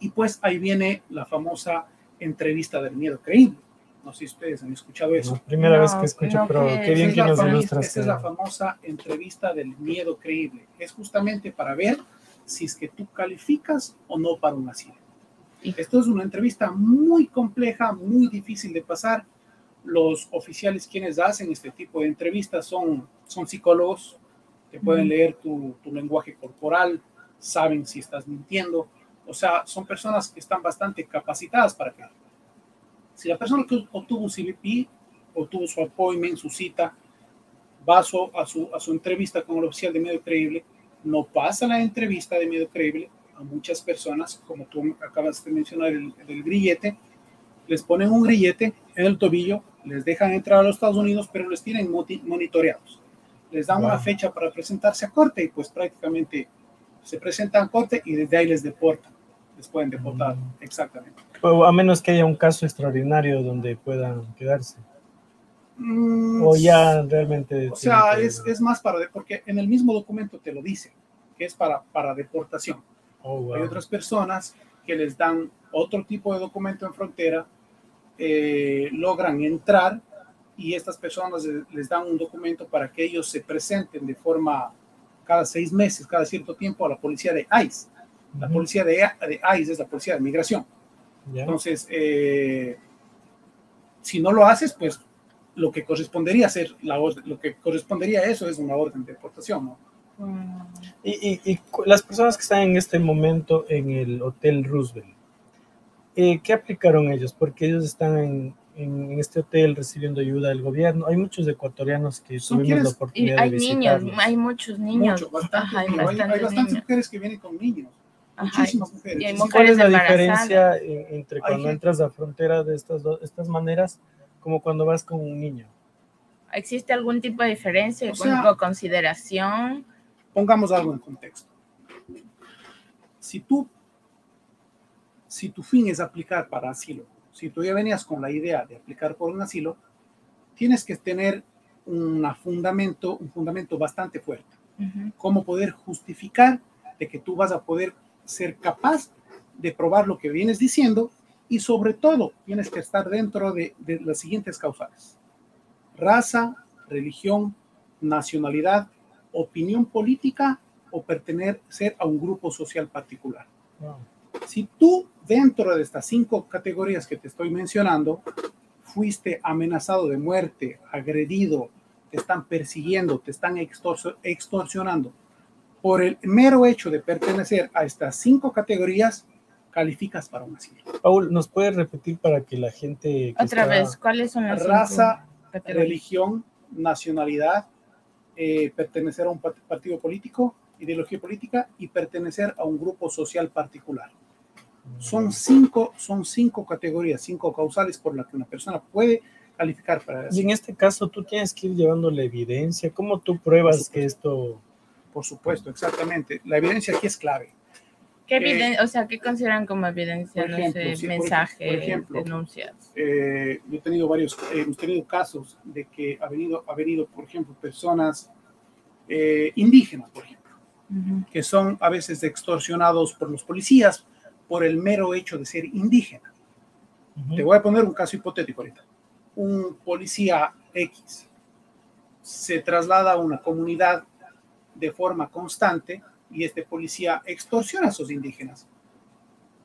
y pues ahí viene la famosa entrevista del miedo creíble. No sé si ustedes han escuchado eso. No, primera No, vez que escucho, no, pero qué bien que nos ilustras. Esa es la famosa entrevista del miedo creíble. Es justamente para ver si es que tú calificas o no para un asilo. Y- Esto es una entrevista muy compleja, muy difícil de pasar. Los oficiales quienes hacen este tipo de entrevistas son, son psicólogos, que pueden leer tu, tu lenguaje corporal, saben si estás mintiendo. O sea, son personas que están bastante capacitadas para que si la persona que obtuvo un CBP, obtuvo su appointment, su cita, va a su, a su, a su entrevista con el oficial de medio creíble, no pasa la entrevista de medio creíble a muchas personas, como tú acabas de mencionar el, del grillete, les ponen un grillete en el tobillo, les dejan entrar a los Estados Unidos, pero les tienen monitoreados. Les dan una Wow. fecha para presentarse a corte y pues prácticamente se presentan a corte y desde ahí les deportan. Les pueden deportar, exactamente. O a menos que haya un caso extraordinario donde puedan quedarse. Mm, O ya realmente. O sea, que- es, es más para, porque en el mismo documento te lo dice, que es para, para deportación. Oh, wow. Hay otras personas que les dan otro tipo de documento en frontera, eh, logran entrar y estas personas le- les dan un documento para que ellos se presenten de forma cada seis meses, cada cierto tiempo a la policía de ICE. La policía de, de ICE es la policía de migración. Entonces, eh, si no lo haces, pues lo que correspondería a ser la orden- lo que correspondería a eso es una orden de deportación, ¿no? Y, y- las personas que están en este momento en el Hotel Roosevelt, eh, ¿qué aplicaron ellos? Porque ellos están en, en este hotel recibiendo ayuda del gobierno. Hay muchos ecuatorianos que Son tuvimos la oportunidad hay de niños, visitarlos. hay muchos niños. Mucho, bastante. Ajá, hay niños. hay, hay bastantes bastantes niños. mujeres que vienen con niños, Ajá, mujeres. y hay Sí, ¿Cuál mujeres es la diferencia en- entre cuando gente- entras a frontera de estas, do- estas maneras como cuando vas con un niño? ¿Existe algún tipo de diferencia O o sea- consideración? Pongamos algo en contexto. Si tú, si tu fin es aplicar para asilo, si tú ya venías con la idea de aplicar por un asilo, tienes que tener una fundamento, un fundamento bastante fuerte. Ujú. cómo poder justificar de que tú vas a poder ser capaz de probar lo que vienes diciendo y sobre todo tienes que estar dentro de, de las siguientes causales. Raza, religión, nacionalidad, opinión política o pertenecer a un grupo social particular. Wow. Si tú dentro de estas cinco categorías que te estoy mencionando, fuiste amenazado de muerte, agredido, te están persiguiendo, te están extorsionando, por el mero hecho de pertenecer a estas cinco categorías, calificas para un asilo. Paul, ¿nos puedes repetir para que la gente... que Otra vez, ¿cuáles son las Raza, cinco religión, nacionalidad, eh, pertenecer a un part- partido político, ideología política y pertenecer a un grupo social particular. Son cinco, son cinco categorías, cinco causales por las que una persona puede calificar para Y en este caso tú tienes que ir llevando la evidencia. ¿Cómo tú pruebas que esto... Por supuesto, exactamente. La evidencia aquí es clave. ¿Qué eh, o sea, ¿qué consideran como evidencia? por no ejemplo, sé, sí, mensajes, por ejemplo, denuncias. Eh, yo he tenido varios, eh, hemos tenido casos de que ha venido, ha venido, por ejemplo, personas eh, indígenas, por ejemplo. Ujú. que son a veces extorsionados por los policías por el mero hecho de ser indígena. Ujú. Te voy a poner un caso hipotético ahorita. Un policía X se traslada a una comunidad de forma constante y este policía extorsiona a esos indígenas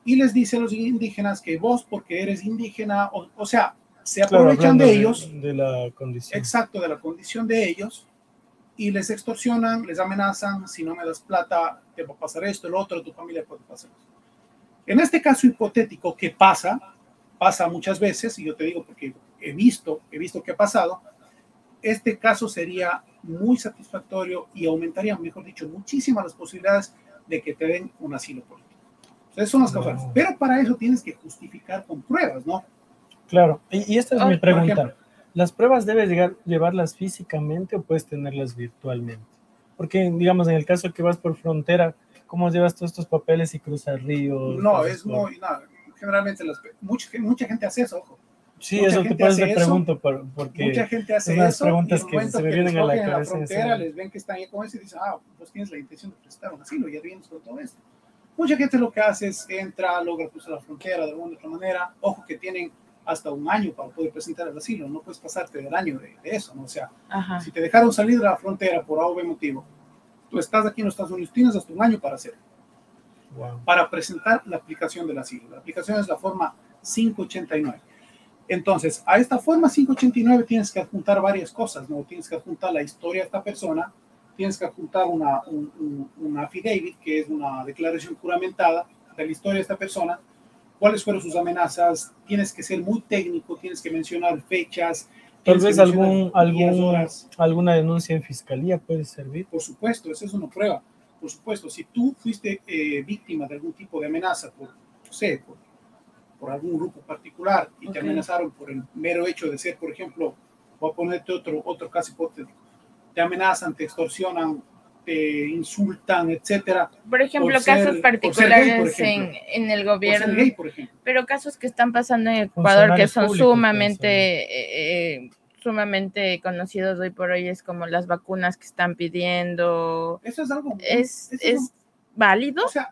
y les dice a los indígenas que vos porque eres indígena, o, o sea, se Claro, aprovechan hablando de ellos De la condición. exacto de la condición de ellos y les extorsionan, les amenazan, si no me das plata, te va a pasar esto, el otro, tu familia puede pasar esto. En este caso hipotético que pasa, pasa muchas veces, y yo te digo porque he visto, he visto que ha pasado, este caso sería muy satisfactorio y aumentaría, mejor dicho, muchísimas las posibilidades de que te den un asilo político. Entonces son las causales. No. Pero para eso tienes que justificar con pruebas, ¿no? Claro, y, y esta es mi pregunta. ejemplo. ¿Las pruebas debes llegar, llevarlas físicamente o puedes tenerlas virtualmente? Porque, digamos, en el caso que vas por frontera, ¿cómo llevas todos estos papeles y cruzas ríos? No, es por- muy, no, generalmente las, mucha, mucha gente hace eso, ojo. Sí, mucha eso te gente puedes hace te pregunto, por- porque Mucha gente hace unas eso preguntas y que se me vienen a la en la cabeza en ese frontera, les ven que están ahí con eso y dicen, ah, vos tienes la intención de prestar un asilo, ya vienes con todo esto. Mucha gente lo que hace es entra, logra cruzar la frontera de alguna u otra manera. Ojo que tienen hasta un año para poder presentar el asilo, no puedes pasarte del año de, de eso, ¿no? O sea, Ajá. si te dejaron salir de la frontera por A o B motivo, tú estás aquí en los Estados Unidos, tienes hasta un año para hacerlo Wow. para presentar la aplicación del asilo. La aplicación es la forma 589. Entonces, a esta forma 589 tienes que adjuntar varias cosas, ¿no? Tienes que adjuntar la historia de esta persona, tienes que adjuntar una, un, un- una affidavit, que es una declaración juramentada de la historia de esta persona, cuáles fueron sus amenazas, tienes que ser muy técnico, tienes que mencionar fechas. Tal vez algún, algún, horas. alguna denuncia en fiscalía puede servir. Por supuesto, esa es una prueba. Por supuesto, si tú fuiste eh, víctima de algún tipo de amenaza, por, no sé, por, por algún grupo particular y te Ok. amenazaron por el mero hecho de ser, por ejemplo, voy a ponerte otro, otro caso hipotético, te amenazan, te extorsionan, te insultan, etcétera, Por ejemplo, Por casos ser gay, particulares por en, ejemplo. en el por gobierno, gay, por pero casos que están pasando en Ecuador que son públicos, sumamente, pueden eh, eh, sumamente conocidos hoy por hoy, es como las vacunas que están pidiendo. Eso es algo... ¿Es, eso es válido? O sea,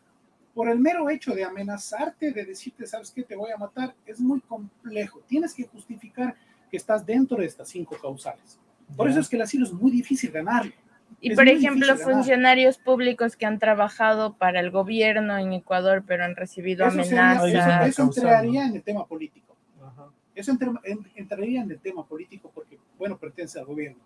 por el mero hecho de amenazarte, de decirte, ¿sabes qué? Te voy a matar, es muy complejo. Tienes que justificar que estás dentro de estas cinco causales. Por eso es que el asilo es muy difícil ganarlo. Y es por ejemplo, funcionarios públicos que han trabajado para el gobierno en Ecuador, pero han recibido Eso, sería- amenazas. eso- Amenazas. eso entraría en el tema político. Ajá. Eso entra- en- entraría en el tema político porque, bueno, pertenece al gobierno.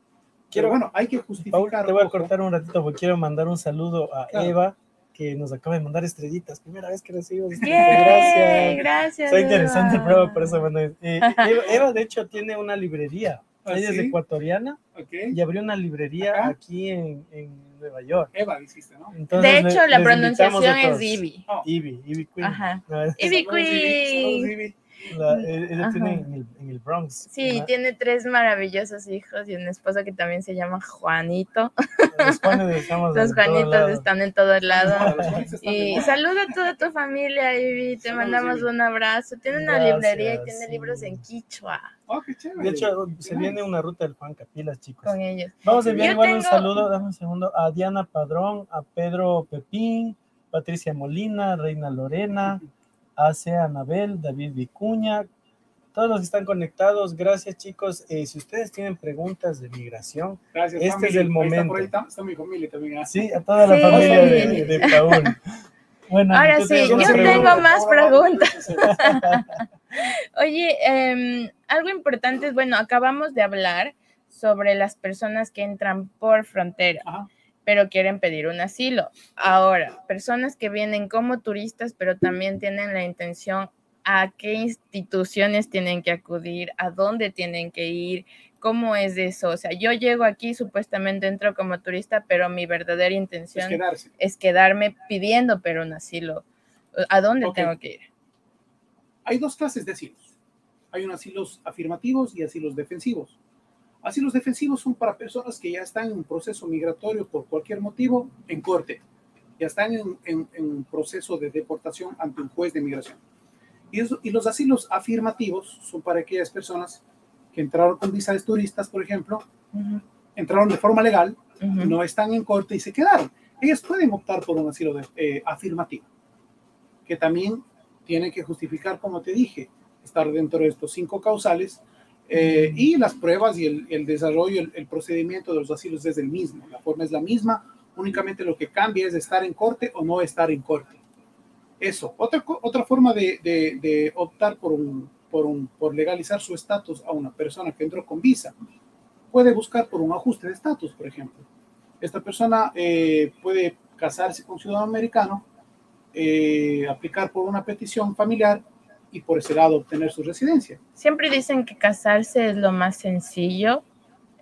Quiero- Pero bueno, hay que Paul, justificar. te voy a cortar un ratito porque quiero mandar un saludo a Claro. Eva, que nos acaba de mandar estrellitas. Primera vez que recibo estrellitas. ¡Yay! Gracias. Gracias. Está interesante Eva. programa, por eso bueno, eh, Eva, Eva, de hecho, tiene una librería. ¿Ah, Ella es sí? ecuatoriana ok. y abrió una librería Ajá. aquí en, en Nueva York. Eva dijiste, ¿no? Entonces, De le- hecho, la les invitamos pronunciación a es. Ivy. Oh, Ivy, Ivy Queen. Ajá. No, es- Ivy Queen. Ivy. La- ella Ajá. tiene en el, en el Bronx. Sí, tiene tres maravillosos hijos y un esposo que también se llama Juanito. Los Juanes estamos Los en todo Juanitos lado. están en todos lados. Y saluda a toda tu familia, Ivy. Te mandamos Ivy. un abrazo. Tiene una Gracias, librería y tiene sí. libros en quichua Oh, qué chévere. De hecho, se viene una ruta del Juan Capilas, chicos. con ellos. Vamos a enviar igual un tengo- saludo, dame un segundo, a Diana Padrón, a Pedro Pepín, Patricia Molina, Reina Lorena, a C. Anabel, David Vicuña, todos los que están conectados, gracias chicos. Eh, si ustedes tienen preguntas de migración, Gracias, este es el Ahí está, por momento. ahí está, está mi familia también. ¿ah? sí, a toda la Sí. familia de, de Paul. Bueno, Ahora sí, yo tengo pregunta. más preguntas. Oye, em, algo importante es, bueno, acabamos de hablar sobre las personas que entran por frontera, Ajá. Pero quieren pedir un asilo. Ahora, personas que vienen como turistas, pero también tienen la intención a qué instituciones tienen que acudir, a dónde tienen que ir, cómo es eso. O sea, yo llego aquí, supuestamente entro como turista, pero mi verdadera intención es quedarme pidiendo pero un asilo. ¿A dónde tengo que ir? Hay dos clases de asilos. Hay un asilos afirmativos y asilos defensivos. Asilos defensivos son para personas que ya están en un proceso migratorio por cualquier motivo en corte. Ya están en, en- en un proceso de deportación ante un juez de migración. Y, eso- y los asilos afirmativos son para aquellas personas que entraron con visa de turistas, por ejemplo, entraron de forma legal, no están en corte y se quedaron. Ellas pueden optar por un asilo de- eh, afirmativo, que también tienen que justificar, como te dije, estar dentro de estos cinco causales eh, y las pruebas y el, el desarrollo, el, el procedimiento de los asilos es el mismo. La forma es la misma, únicamente lo que cambia es estar en corte o no estar en corte. Eso. Otra, otra forma de, de- de optar por, un, por, un, por legalizar su estatus a una persona que entró con visa puede buscar por un ajuste de estatus, por ejemplo. Esta persona eh, puede casarse con un ciudadano americano, eh, aplicar por una petición familiar y por ese lado obtener su residencia. Siempre dicen que casarse es lo más sencillo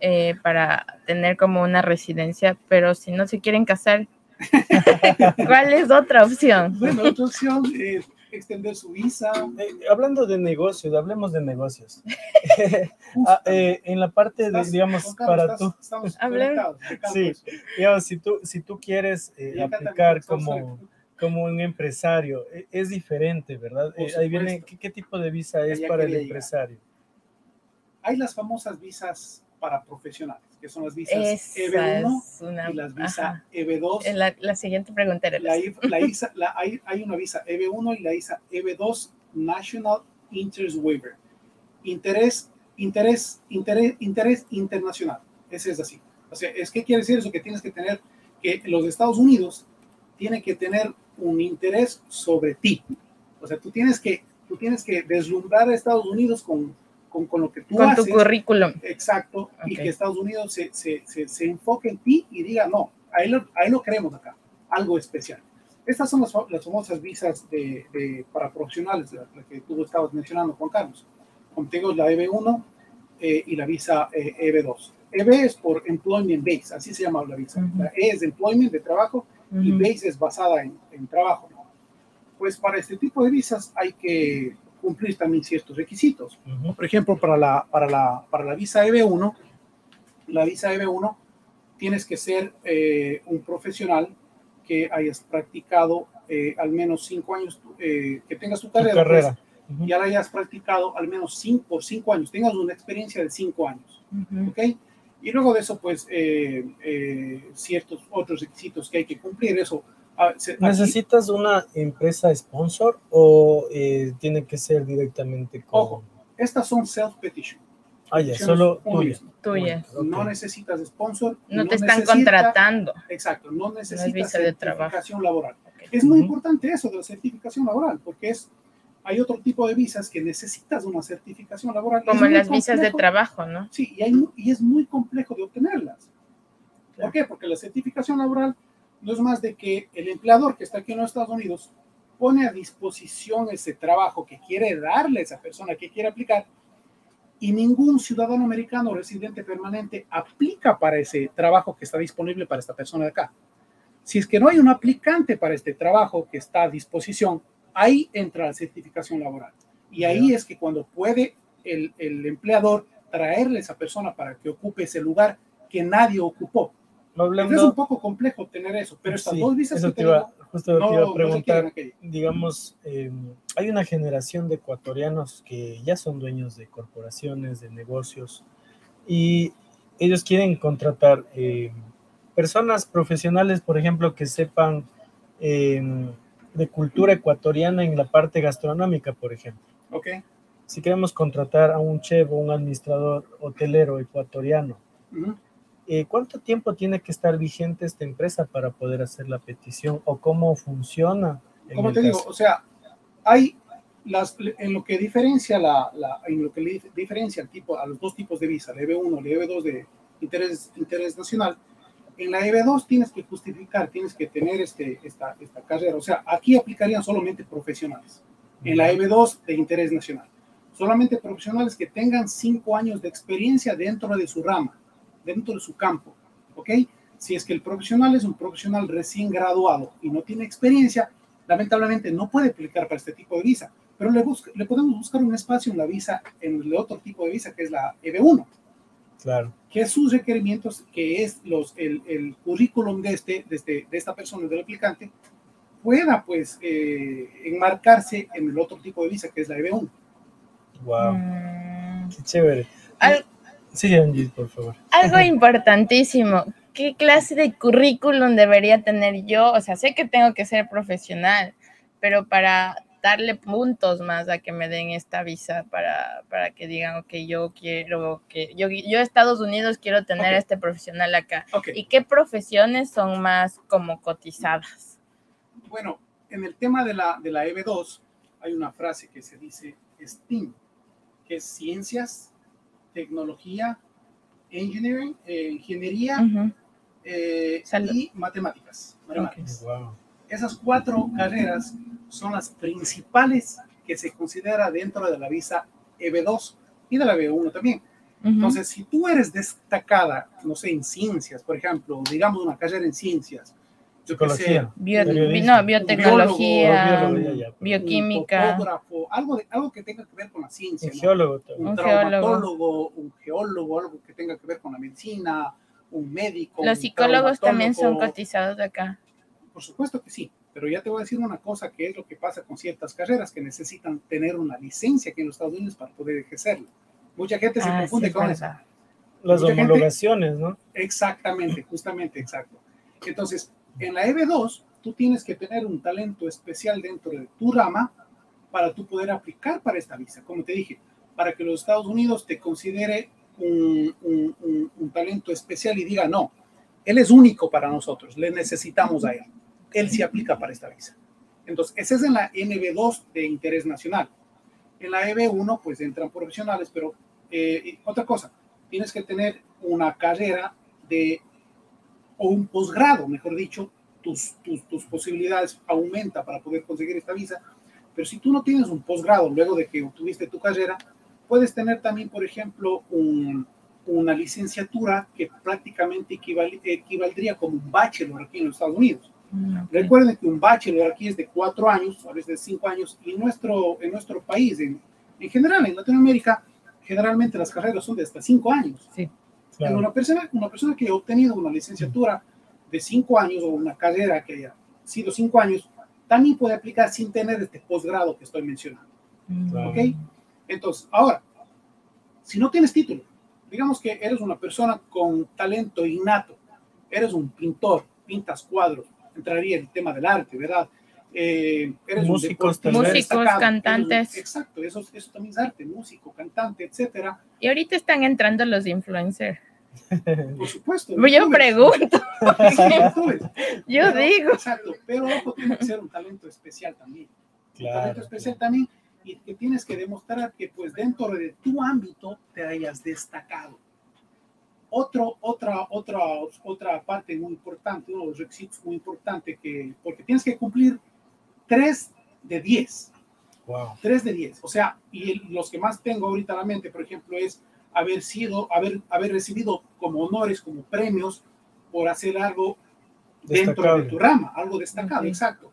eh, para tener como una residencia, pero si no se quieren casar, ¿cuál es otra opción? Bueno, otra opción es extender su visa. Eh, hablando de negocios, hablemos de negocios. Ah, eh, en la parte de, Estás- digamos, Carlos, para estás- tú, Estamos Sí. digamos, si tú, si tú quieres eh, aplicar como. Como un empresario, eh, es diferente, ¿verdad? Eh, ahí viene. ¿qué, qué tipo de visa es Allá para el llegar. empresario? Hay las famosas visas para profesionales, que son las visas Esa EB1 es una... y las visas ajá. EB2. Eh, La, la siguiente pregunta era La, la ISA, la- hay, hay una visa EB1 y la visa EB2 National Interest Waiver. Interés, interés, interés, interés internacional. Ese es así. O sea, es que quiere decir eso que tienes que tener que los Estados Unidos tienen que tener un interés sobre ti. O sea, tú tienes que tú tienes que deslumbrar a Estados Unidos con, con, con lo que tú Con tu haces. currículum. Exacto, y Ok. que Estados Unidos se, se, se, se enfoque en ti y diga, no, ahí lo, ahí lo queremos acá, algo especial. Estas son las, las famosas visas de, de- para profesionales, la, la que tú estabas mencionando, Juan Carlos. Digo, la EB1 eh, y la visa eh, EB2. EB es por Employment Base, así se llama la visa. Ujú. La E es de Employment, de trabajo, y Ujú. base es basada en, en trabajo. Pues para este tipo de visas hay que cumplir también ciertos requisitos. Ujú. Por ejemplo, para la, para la, para la visa EB1, la visa EB1 tienes que ser eh, un profesional que hayas practicado eh, al menos cinco años, eh, que tengas tu Tu carrera, carrera. pues, Ujú. y ahora hayas practicado al menos cinco, por cinco años, tengas una experiencia de cinco años. Ujú. ¿ok? Y luego de eso, pues, eh, eh, ciertos otros requisitos que hay que cumplir, eso. ah, aquí- ¿Necesitas una empresa sponsor o eh, tiene que ser directamente con... Ojo. estas son self-petition. Ah, ya, solo tuya. Tuyas. Ok. No necesitas sponsor. No y te están necesita- contratando. Exacto, no necesitas visa de trabajo. certificación laboral. Es muy Ujú. importante eso de la certificación laboral, porque es hay otro tipo de visas que necesitas una certificación laboral. Como las visas de complejo. trabajo, ¿no? Sí, y, hay y es muy complejo de obtenerlas. ¿Por qué? Porque la certificación laboral no es más de que el empleador que está aquí en los Estados Unidos pone a disposición ese trabajo que quiere darle a esa persona que quiere aplicar y ningún ciudadano americano residente permanente aplica para ese trabajo que está disponible para esta persona de acá. Si es que no hay un aplicante para este trabajo que está a disposición, ahí entra la certificación laboral. Y ahí es que cuando puede el, el empleador traerle a esa persona para que ocupe ese lugar que nadie ocupó. Hablando, Es un poco complejo tener eso, pero estas Sí, dos visas eso que te iba, justo no, te iba a preguntar, digamos, eh, hay una generación de ecuatorianos que ya son dueños de corporaciones, de negocios, y ellos quieren contratar eh, personas profesionales, por ejemplo, que sepan eh, de cultura ecuatoriana en la parte gastronómica, por ejemplo. Ok, Si queremos contratar a un chef o un administrador hotelero ecuatoriano, eh, ¿cuánto tiempo tiene que estar vigente esta empresa para poder hacer la petición o cómo funciona como te digo, o sea, hay las, en lo que diferencia la, la- en lo que diferencia el tipo, a los dos tipos de visa, la EB1 y la EB2 de interés, interés nacional, en la EB2 tienes que justificar, tienes que tener este, esta, esta carrera, o sea, aquí aplicarían solamente profesionales, en la EB2 de interés nacional, solamente profesionales que tengan cinco años de experiencia dentro de su rama, dentro de su campo, ¿ok? Si es que el profesional es un profesional recién graduado y no tiene experiencia, lamentablemente no puede aplicar para este tipo de visa, pero le, busca- le podemos buscar un espacio en la visa, en el otro tipo de visa que es la EB1, Claro. que es sus requerimientos, que es los, el, el currículum de, este, de, este- de esta persona, del aplicante, pueda pues eh, enmarcarse en el otro tipo de visa que es la EB1. Wow. Mm, Qué chévere. al- Sí, Angie, por favor. algo importantísimo. ¿Qué clase de currículum debería tener yo? O sea, sé que tengo que ser profesional, pero para darle puntos más a que me den esta visa, para, para que digan, ok, yo quiero que, yo, yo Estados Unidos quiero tener este profesional acá. Ok, ¿Y qué profesiones son más como cotizadas? bueno, en el tema de la, de la EB2 hay una frase que se dice STEAM, que es ciencias, tecnología, engineering, eh, ingeniería eh, y matemáticas. matemáticas. Wow. Esas cuatro carreras son las principales que se considera dentro de la visa EB2 y de la EB1 también. Ujú. Entonces, si tú eres destacada, no sé, en ciencias, por ejemplo, digamos una carrera en ciencias, yo sé, Psicología. Bio- no, biotecnología, biólogo, ya. bioquímica. un fotógrafo, algo, de, algo que tenga que ver con la ciencia, Un ¿no? geólogo un Un geólogo. traumatólogo, un geólogo, algo que tenga que ver con la medicina, un médico. Los un psicólogos también son cotizados acá. Por supuesto que sí, pero ya te voy a decir una cosa que es lo que pasa con ciertas carreras que necesitan tener una licencia aquí en los Estados Unidos para poder ejercerlo. Mucha gente se Ah, confunde sí, con eso. Las Mucha gente- homologaciones, ¿no? Exactamente, justamente, exacto. Entonces, en la EB2, tú tienes que tener un talento especial dentro de tu rama para tú poder aplicar para esta visa. Como te dije, para que los Estados Unidos te considere un, un- un- un talento especial y diga, no, él es único para nosotros, le necesitamos a él. Él sí aplica para esa visa. Entonces, ese es en la NB2 de interés nacional. En la EB1, pues entran profesionales, pero eh, otra cosa, tienes que tener una carrera de, o un posgrado, mejor dicho, tus, tus, posibilidades aumenta para poder conseguir esta visa. Pero si tú no tienes un posgrado luego de que obtuviste tu carrera, puedes tener también, por ejemplo, un- una licenciatura que prácticamente equival- equivaldría como un bachelor aquí en los Estados Unidos. Mm, ok. Recuerden que un bachelor aquí es de cuatro años, a veces de cinco años, y en nuestro, en nuestro país, en, en general, en Latinoamérica, generalmente las carreras son de hasta cinco años. En Claro. Una, persona, una persona que ha obtenido una licenciatura de cinco años o una carrera que haya sido cinco años, también puede aplicar sin tener este posgrado que estoy mencionando. Mm. Claro. ¿Ok? Entonces, ahora, si no tienes título, digamos que eres una persona con talento innato, eres un pintor, pintas cuadros, entraría el tema del arte, ¿verdad? Eh, eres Músicos, cantantes. exacto, eso, eso también es arte, músico, cantante, etcétera. Y ahorita están entrando los influencers. Por supuesto. Yo youtubers. pregunto, yo Pero- digo. Exacto, pero ojo, tiene que ser un talento especial también. un talento Claro. especial también y que tienes que demostrar que pues dentro de tu ámbito te hayas destacado. Otro, otra, otra, otra parte muy importante, uno de los requisitos muy importante que, porque tienes que cumplir 3 de 10, Wow. 3 de 10, o sea, y el- los que más tengo ahorita a la mente, por ejemplo, es haber sido, haber, haber recibido como honores, como premios por hacer algo dentro Destacable. de tu rama, algo destacado, exacto.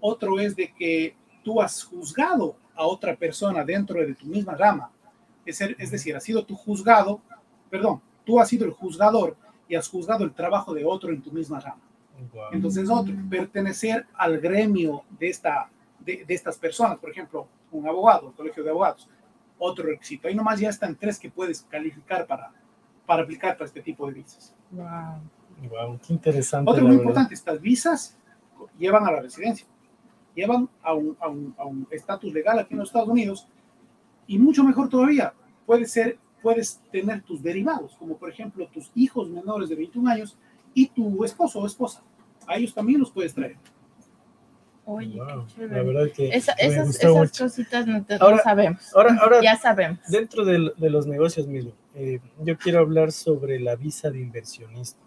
Otro es de que tú has juzgado a otra persona dentro de tu misma rama. Es, es decir, has sido tu juzgado, perdón, tú has sido el juzgador y has juzgado el trabajo de otro en tu misma rama. Wow. Entonces, otro, pertenecer al gremio de, esta, de, de estas personas, por ejemplo, un abogado, el colegio de abogados, otro requisito. Ahí nomás ya están tres que puedes calificar para, para aplicar para este tipo de visas. Wow. Wow, qué interesante. Otro muy verdad. importante, estas visas llevan a la residencia, llevan a un a un- a un estatus legal aquí en los Estados Unidos y mucho mejor todavía, puede ser, puedes tener tus derivados, como por ejemplo tus hijos menores de 21 años y tu esposo o esposa. A ellos también los puedes traer. Oye, Wow, qué chévere. La verdad que Esa- esas esas cositas no, te- no Ahora- sabemos. Ahora, ahora ya sabemos. dentro del- de, los negocios, Milo, eh, yo quiero hablar sobre la visa de inversionista.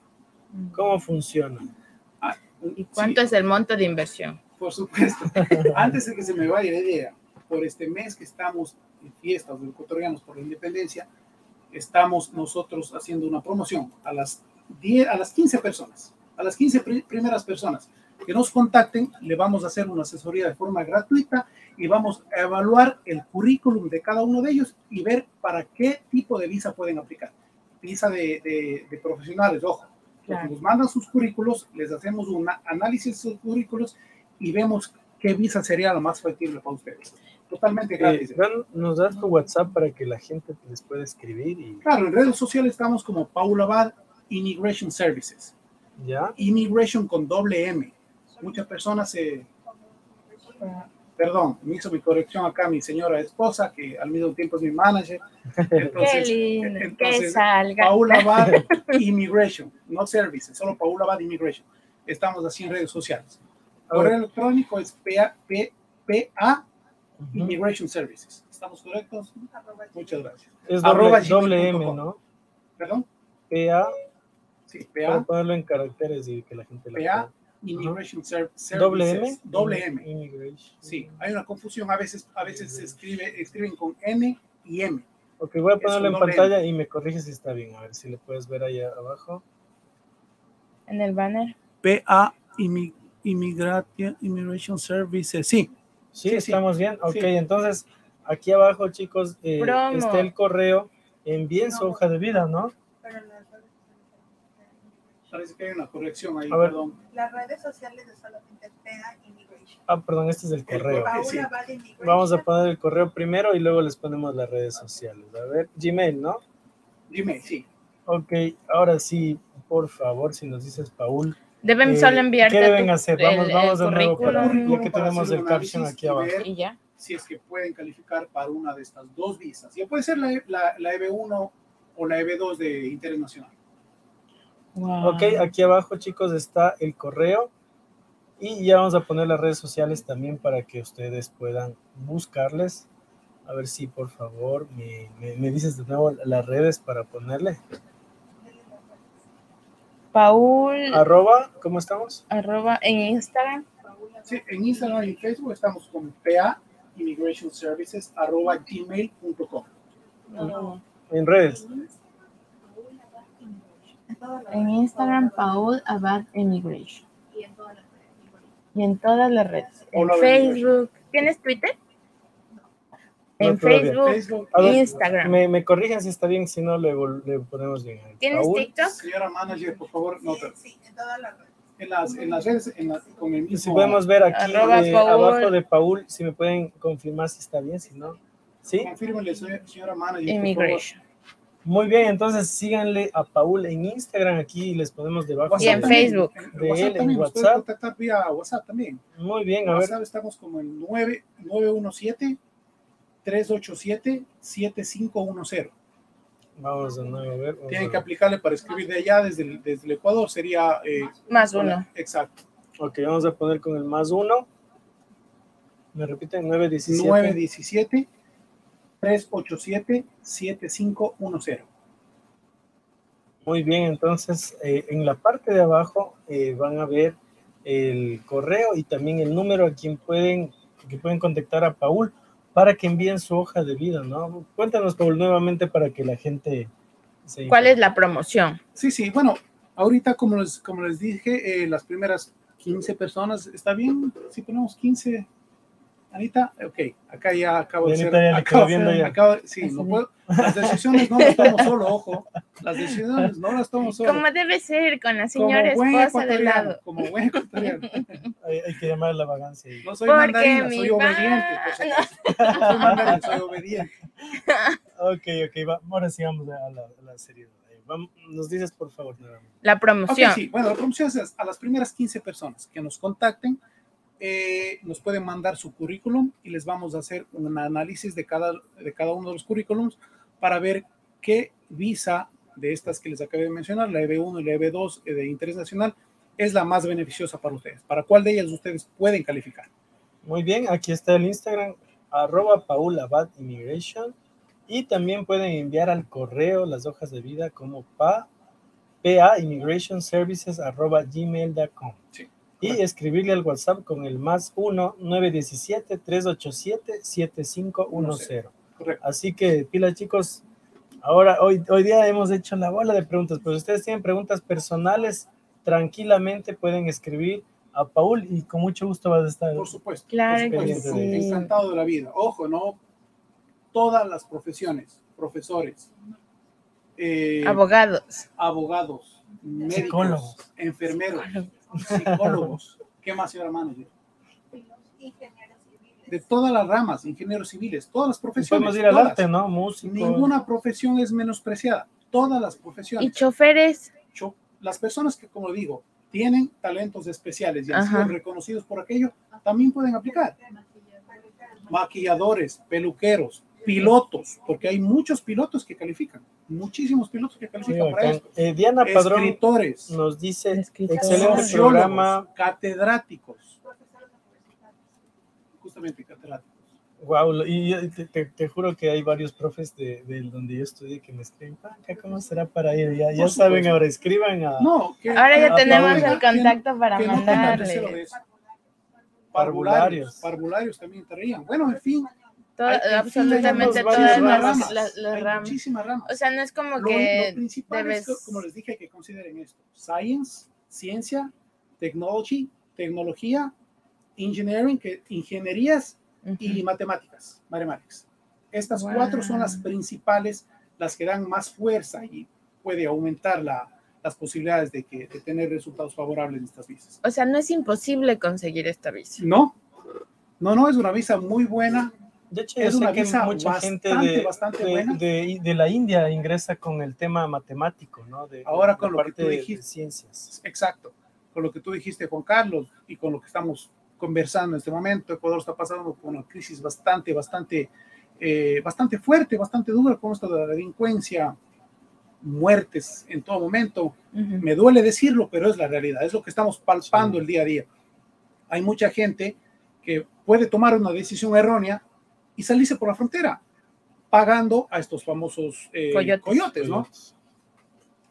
¿Cómo funciona? ¿Y cuánto Sí, es el monto de inversión? Por supuesto. Antes de que se me vaya la idea, por este mes que estamos fiestas de ecuatorianos por la independencia, estamos nosotros haciendo una promoción a las 10, a las 15 personas, a las 15 pri- primeras personas que nos contacten, le vamos a hacer una asesoría de forma gratuita y vamos a evaluar el currículum de cada uno de ellos y ver para qué tipo de visa pueden aplicar. Visa de, de- de profesionales, ojo. Claro. Nos mandan sus currículos, les hacemos un análisis de sus currículos y vemos qué visa sería la más factible para ustedes. Totalmente gratis. Eh, dan- nos das tu WhatsApp para que la gente les pueda escribir y Claro, en redes sociales estamos como Paula Abad Immigration Services. ya. Immigration con doble M. Muchas personas se... Perdón, me hizo mi corrección acá mi señora esposa, que al mismo tiempo es mi manager. Qué Entonces, lindo, que entonces, salga. Paula Abad Immigration, no Services, solo Paula Abad Immigration. Estamos así en redes sociales. Correo electrónico es PA, P- PA Immigration Services. ¿Estamos correctos? Muchas gracias. Es Arroba doble. M, ¿no? ¿Perdón? PA, Sí, para PA, ponerlo en caracteres y que la gente la PA Immigration Ser- Services. Doble M. Doble M. Immigration. Sí, hay una confusión. A veces, a veces se escribe, escriben con N y M. Ok, voy a ponerlo en pantalla y me corriges si está bien. A ver si le puedes ver ahí abajo. En el banner. PA Immigration Services. Sí, Sí, Sí, sí. estamos bien. Ok, Sí. entonces aquí abajo, chicos, eh, está el correo. Envíen su hoja de vida, ¿no? parece que hay una corrección ahí, A ver. perdón. Las redes sociales de solamente PEA Immigration. Ah, perdón, este es el correo. Sí. Vamos a poner el correo primero y luego les ponemos las redes sociales. A ver, Gmail, ¿no? Gmail, sí. Ok, ahora sí, por favor, si nos dices, Paul, Deben Eh, solo enviarte ¿qué deben tu- hacer? Vamos- el- vamos el de nuevo para- que tenemos el caption aquí abajo. y ya. si es que pueden calificar para una de estas dos visas. Ya puede ser la, la, la EB1 o la EB2 de interés nacional. Wow. Ok, aquí abajo, chicos, está el correo. Y ya vamos a poner las redes sociales también para que ustedes puedan buscarles. A ver si, por favor, me, me- me dices de nuevo las redes para ponerle. Paul, Arroba, ¿cómo estamos? arroba en Instagram. Sí, en Instagram y Facebook estamos como PA Immigration Services arroba gmail.com. En redes. En Instagram, Paul Abad Immigration. y en todas las redes. Y en todas las redes. En Facebook. ¿Tienes Twitter? En No. Facebook, Facebook, ver, Instagram. Me, me corrigen si está bien, si no, luego le ponemos bien. ¿Tienes Paul, TikTok? señora manager, por favor, nota. Sí, en todas las redes. En las, en las redes, en la- con el Y mismo. si podemos ver aquí Arroba eh, abajo de Paul, si me pueden confirmar si está bien, si no. ¿Sí? Confírmenle, señora manager. Immigration. Muy bien, entonces síganle a Paul en Instagram, aquí les ponemos debajo. Y en Facebook. De WhatsApp él, en WhatsApp. contactar vía WhatsApp también. Muy bien, a En ver, WhatsApp estamos como en 9, 917-387-7510. vamos de nuevo a ver. vamos Tienen a que aplicarle para escribir de allá desde el, desde el Ecuador. Sería. eh, Más uno. Exacto. Ok, vamos a poner con el más uno. Me repiten, 917. 917 387 7510. Muy bien, entonces eh, en la parte de abajo eh, van a ver el correo y también el número a quien pueden, que pueden contactar a Paul para que envíen su hoja de vida, ¿no? Cuéntanos, Paul, nuevamente para que la gente se ¿Cuál es la promoción? Sí, sí. Bueno, ahorita, como les, como les dije, eh, las primeras 15 personas, ¿está bien si ponemos 15? Anita, ok, acá ya acabo de le acabo- viendo ya. acabo- sí, no puedo- las decisiones no las tomo solo, ojo. Las decisiones no las tomo solo. Como debe ser con la señora esposa de ecuatoriano, lado. Como buen ecuatoriano. Hay, hay que llamar la vagancia. No soy Porque mandarina, soy obediente. acaso. No soy mandarina, soy obediente. Ok, ok, va- ahora sí vamos a la, a la seriedad. Eh, vam- nos dices, por favor. La promoción. sí. Bueno, la promoción es a las primeras 15 personas que nos contacten, eh, nos pueden mandar su currículum y les vamos a hacer un análisis de cada, de cada uno de los currículums para ver qué visa de estas que les acabé de mencionar, la EB1 y la EB2 eh, de interés nacional, es la más beneficiosa para ustedes? ¿Para cuál de ellas ustedes pueden calificar? Muy bien, aquí está el Instagram, arroba. Y también pueden enviar al correo las hojas de vida como pa, pa immigration services arroba gmail.com. Sí, Y escribirle al WhatsApp con el más 1 917 387 7510. Correcto. Así que, pila chicos, ahora, hoy, hoy día hemos hecho la bola de preguntas, pero si ustedes tienen preguntas personales, tranquilamente pueden escribir a Paul y con mucho gusto vas a estar. Por supuesto. Claro por que supuesto. sí. Encantado de la vida. Ojo, no todas las profesiones, profesores, eh, Abogados. abogados, médicos, Psicólogos. enfermeros, psicólogos. ¿Qué más, señora? Ingenieros civiles. De todas las ramas, ingenieros civiles, todas las profesiones. Podemos ir al todas. arte, ¿no? Músico. Ninguna profesión es menospreciada. Todas las Y profesiones. choferes. Cho- Las personas que, como digo, tienen talentos especiales y han sido reconocidos por aquello, también pueden aplicar. Maquilladores, peluqueros, pilotos, porque hay muchos pilotos que califican, muchísimos pilotos que Sí, califican para esto. Eh, Diana Padrón Escritores, nos dice, excelente programa. catedráticos, justamente catedráticos. Wow, y yo te, te- te juro que hay varios profes de, de donde yo estudié que me escriben, "Panca, ¿cómo será para ir? Ya, ya saben, ahora escriban a No, que, Ahora ya Ah, tenemos el contacto para que no tengan recelo de mandarle. eso. Parvularios. Parvularios, parvularios también entrarían. Bueno, en fin, Toda- absolutamente todas las, ramas. las- las hay ramas. muchísimas ramas. O sea, no es como Lo, que lo principal debes- es, que, como les dije, que consideren esto. Science, ciencia, technology, tecnología, engineering, que, ingenierías y Ujú. matemáticas, mathematics. Estas Wow. cuatro son las principales, las que dan más fuerza y puede aumentar la- las posibilidades de, que, de tener resultados favorables en estas visas. O sea, no es imposible conseguir esta visa. No, no, no, es una visa muy buena. De hecho, Es yo una sé que visa mucha gente bastante, de, bastante de, buena. de- de la India ingresa con el tema matemático, ¿no? De, Ahora de con lo que parte tú de- dijiste. de ciencias. Exacto. Con lo que tú dijiste, Juan Carlos, y con lo que estamos conversando en este momento, Ecuador está pasando por una crisis bastante, bastante, eh, bastante fuerte, bastante dura con esto de la delincuencia, muertes en todo momento. Me duele decirlo, pero es la realidad, es lo que estamos palpando el día a día. Hay mucha gente que puede tomar una decisión errónea y salirse por la frontera, pagando a estos famosos eh, Coyotes. coyotes, ¿no?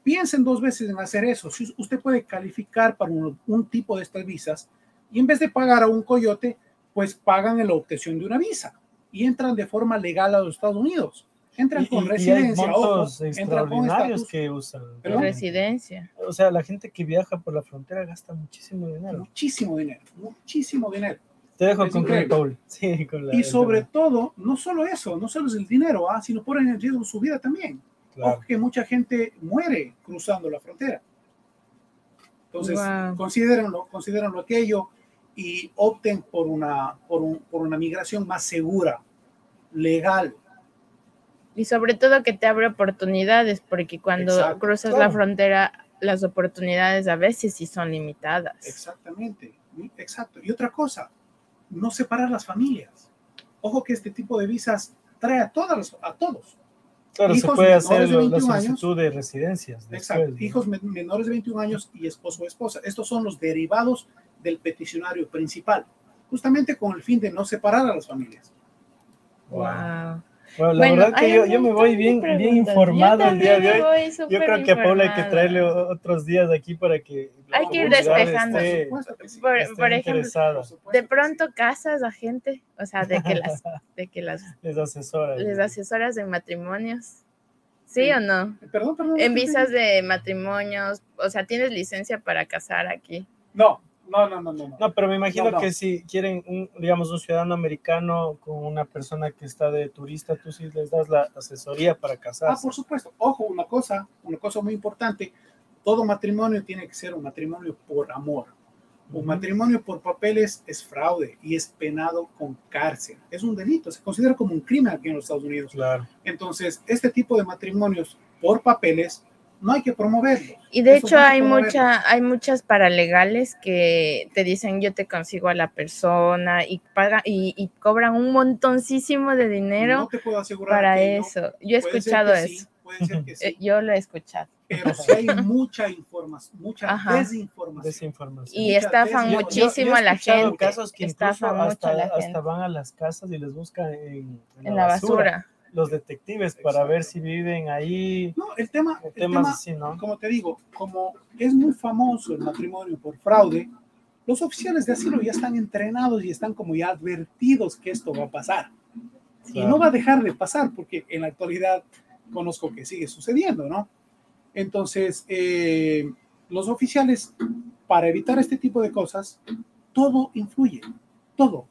piensen dos veces en hacer eso. Si usted puede calificar para un, un tipo de estas visas y en vez de pagar a un coyote, pues pagan en la obtención de una visa y entran de forma legal a los Estados Unidos. Entran Y, y- con y hay residencia, ojo, montos entran con estatus. que usan. Perdón. Residencia. O sea, la gente que viaja por la frontera gasta muchísimo dinero. Muchísimo dinero, muchísimo dinero. Te dejo concluir, increíble. Paul. Sí, con la- Y sobre tema. todo, no solo eso, no solo es el dinero, ah, sino ponen en riesgo su vida también. Claro. Ojo que mucha gente muere cruzando la frontera. Entonces, Wow. considérenlo, considérenlo aquello y opten por una, por, un- por una migración más segura, legal. Y sobre todo que te abre oportunidades, porque cuando Exacto, cruzas la frontera, las oportunidades a veces sí son limitadas. Exactamente, exacto. Y otra cosa, no separar las familias. Ojo que este tipo de visas trae a, todas las- a todos. Claro, se hijos puede menores hacer de la 21 años. solicitud de residencias. Exacto. después, ¿no? Hijos men- menores de 21 años y esposo o esposa. Estos son los derivados del peticionario principal, justamente con el fin de no separar a las familias. Wow. Wow. Bueno, la Bueno, verdad que yo, yo me voy bien, bien informado el día de hoy. Yo creo que a Paula hay que traerle otros días aquí para que la Hay que ir despejando. esté- Por esté por ejemplo, de pronto casas a gente, o sea, de que las, de que las les asesora. les asesoras en matrimonios. ¿Sí, Sí. o no? Perdón, perdón. En ¿qué visas de matrimonios, o sea, tienes licencia para casar aquí. No, no, no, no, no. no. Pero me imagino No, no. que si quieren, un, digamos, un ciudadano americano con una persona que está de turista, tú sí les das la asesoría para Ah, casarse. por supuesto. Ojo, una cosa, una cosa muy importante. Todo matrimonio tiene que ser un matrimonio por amor. Un matrimonio por papeles es fraude y es penado con cárcel. Es un delito, se considera como un crimen aquí en los Estados Unidos. Claro. Entonces, este tipo de matrimonios por papeles no hay que promoverlos. Y de Eso hecho no hay mucha, hay muchas paralegales que te dicen yo te consigo a la persona y paga y, y cobran un montoncísimo de dinero No te puedo asegurar para que no. eso. Yo he Puede ser escuchado que sí, eso. puede ser que sí, yo lo he escuchado. pero sí hay mucha información, mucha Ajá. desinformación. Desinformación. Y Mucha estafan desinformación. muchísimo a la gente. casos que Estafan mucho hasta, a la hasta gente. van a las casas y les buscan en, En la basura. Los detectives para ver si viven ahí, No, el tema, el tema así, ¿no? como te digo, como es muy famoso el matrimonio por fraude, los oficiales de asilo ya están entrenados y están como ya advertidos que esto va a pasar. Y Claro. no va a dejar de pasar porque en la actualidad conozco que sigue sucediendo, ¿no? Entonces, eh, los oficiales, para evitar este tipo de cosas, todo influye, todo.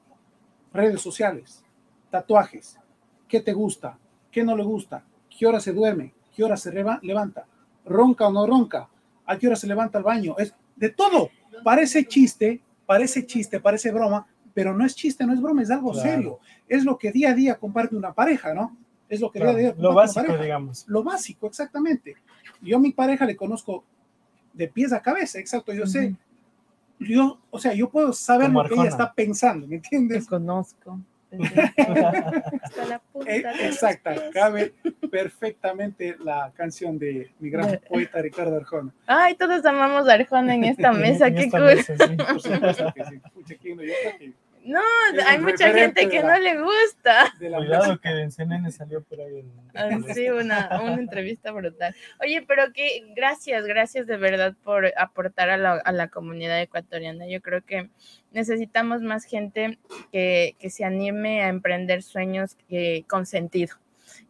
Redes sociales, tatuajes, qué te gusta, qué no le gusta, qué hora se duerme, qué hora se levanta, ronca o no ronca, a qué hora se levanta al baño, es de todo. Parece chiste, parece chiste, parece broma, pero no es chiste, no es broma, es algo Claro. serio. Es lo que día a día comparte una pareja, ¿no? Es lo que Claro, día a día lo comparte una básico, pareja. digamos. Lo básico, exactamente. Yo a mi pareja le conozco de pies a cabeza, exacto. Yo sé, yo, o sea, yo puedo saber Como lo que ella está pensando, ¿me Te entiendes? conozco. Hasta la punta Eh, los Exacta, pies. cabe perfectamente la canción de mi gran poeta Ricardo Arjona. Ay, todos amamos a Arjona en esta mesa, En qué esta cool. mesa, sí. Por supuesto que sí. Pucha, ¿quién no? Yo creo que No, Es hay mucha gente que la- no le gusta. Cuidado que en CNN salió por ahí. en- Ah, Sí, una, una entrevista brutal. Oye, pero que gracias, gracias de verdad por aportar a la, a la comunidad ecuatoriana. Yo creo que necesitamos más gente que, que se anime a emprender sueños que, con sentido.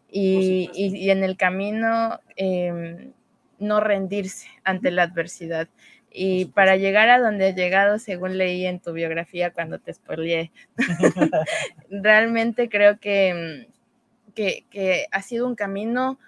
Y- y en el camino em, no rendirse ante la adversidad. Y para llegar a donde has llegado, según leí en tu biografía cuando te spoileé, realmente creo que, mm, que, que ha sido un camino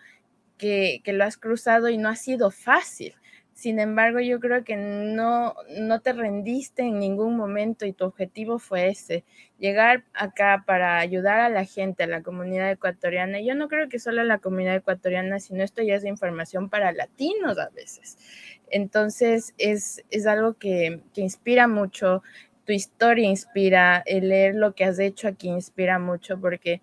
que, que lo has cruzado y no ha sido fácil. Sin embargo, yo creo que no, no te rendiste en ningún momento y tu objetivo fue ese, llegar acá para ayudar a la gente, a la comunidad ecuatoriana. Yo no creo que solo a la comunidad ecuatoriana, sino esto ya es de información para latinos a veces. Entonces, es, es algo que, que inspira mucho, tu historia inspira, el leer lo que has hecho aquí inspira mucho porque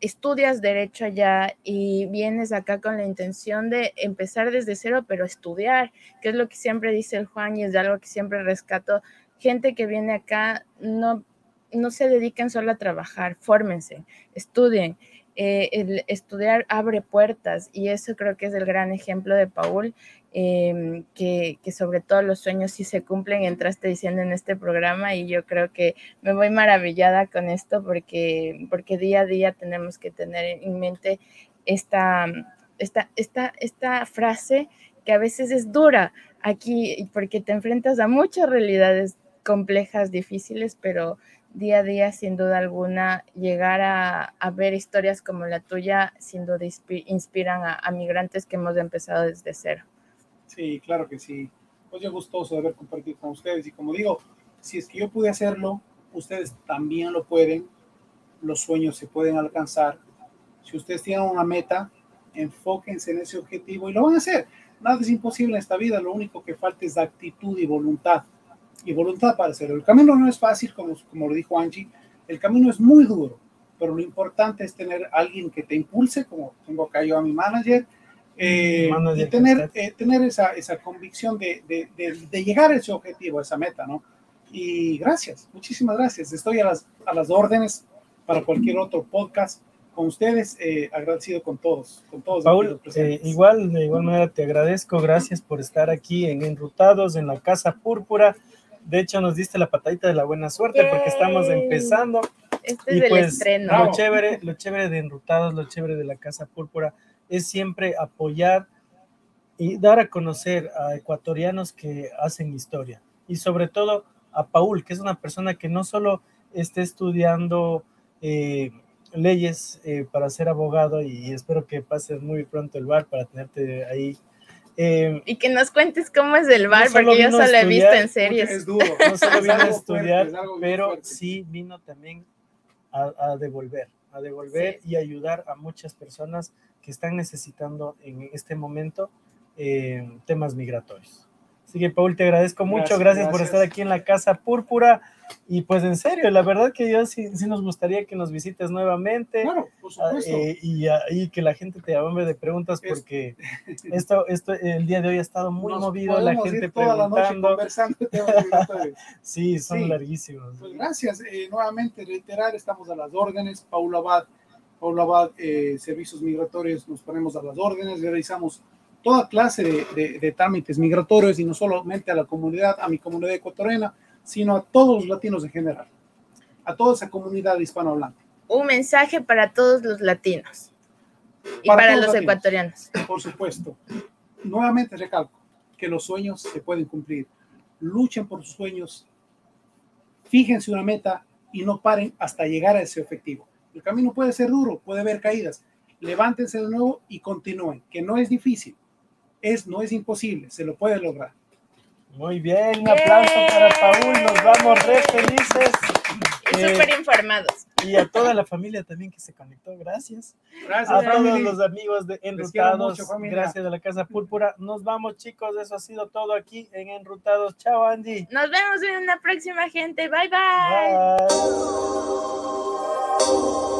estudias derecho allá y vienes acá con la intención de empezar desde cero, pero estudiar, que es lo que siempre dice el Juan y es de algo que siempre rescato. Gente que viene acá no, no se dediquen solo a trabajar, fórmense, estudien. Eh, el estudiar abre puertas y eso creo que es el gran ejemplo de Paul, eh, que, que sobre todo los sueños sí se cumplen, entraste diciendo en este programa y yo creo que me voy maravillada con esto porque, porque día a día tenemos que tener en mente esta, esta, esta, esta frase que a veces es dura aquí porque te enfrentas a muchas realidades complejas, difíciles, pero día a día, sin duda alguna, llegar a, ver historias como la tuya, sin duda inspi- inspiran a, a migrantes que hemos empezado desde cero. Sí, claro que sí. Pues yo gustoso de haber compartido con ustedes y como digo, si es que yo pude hacerlo, ustedes también lo pueden. Los sueños se pueden alcanzar. Si ustedes tienen una meta, enfóquense en ese objetivo y lo van a hacer. Nada es imposible en esta vida, lo único que falta es actitud y voluntad. Y voluntad para hacerlo. El camino no es fácil, como, como lo dijo Angie, el camino es muy duro, pero lo importante es tener alguien que te impulse, como tengo acá yo a mi manager, eh, Manager y tener, eh, tener esa, esa convicción de, de, de, de llegar a ese objetivo, a esa meta, ¿no? Y gracias, muchísimas gracias. Estoy a las, a las órdenes para cualquier otro podcast con ustedes, eh, agradecido con todos, con todos. Paul, eh, igual, de igual manera te agradezco, gracias por estar aquí en Enrutados, en la Casa Púrpura. De hecho, nos diste la patadita de la buena suerte porque estamos empezando. Este Y es el pues, estreno. lo chévere, lo chévere de Enrutados, lo chévere de la Casa Púrpura es siempre apoyar y dar a conocer a ecuatorianos que hacen historia. Y sobre todo a Paul, que es una persona que no solo esté estudiando eh, leyes eh, para ser abogado, y espero que pases muy pronto el bar para tenerte ahí. Eh, Y que nos cuentes cómo es el bar, solo porque yo solo he visto en series. Es duro. no solo vino a fuerte, estudiar, muy pero fuerte. sí vino también a, a devolver, a devolver y ayudar a muchas personas que están necesitando en este momento eh, temas migratorios. Así que, Paul, te agradezco mucho. Gracias, Gracias, por gracias. estar aquí en la Casa Púrpura. Y pues en serio, la verdad que yo sí, sí nos gustaría que nos visites nuevamente. Claro, por Ah, supuesto. eh, y, ah, y que la gente te hambre de preguntas Es- porque esto, esto el día de hoy ha estado muy Nos movido, la podemos ir gente toda la noche preguntando. conversando. Sí, son Sí. larguísimos. Pues gracias. Eh, nuevamente reiterar, estamos a las órdenes. Paula Abad, Paula Abad, eh, Servicios Migratorios, nos ponemos a las órdenes, realizamos toda clase de, de- de trámites migratorios y no solamente a la comunidad, a mi comunidad ecuatoriana, sino a todos los latinos en general, a toda esa comunidad hispanohablante. Un mensaje para todos los latinos y Para para, los los latinos. ecuatorianos. Por supuesto. Nuevamente recalco que los sueños se pueden cumplir. Luchen por sus sueños, fíjense una meta y no paren hasta llegar a ese objetivo. El camino puede ser duro, puede haber caídas. Levántense de nuevo y continúen, que no es difícil, es, no es imposible, se lo puede lograr. Muy bien, un aplauso para Paul, nos vamos re felices. Y Eh, súper informados. y a toda la familia también que se conectó, gracias. Gracias, A todos los amigos de Enrutados, mucho, gracias a la Casa Púrpura. Nos vamos, chicos, eso ha sido todo aquí en Enrutados. Chao, Angie. Nos vemos en una próxima gente. Bye bye. Bye.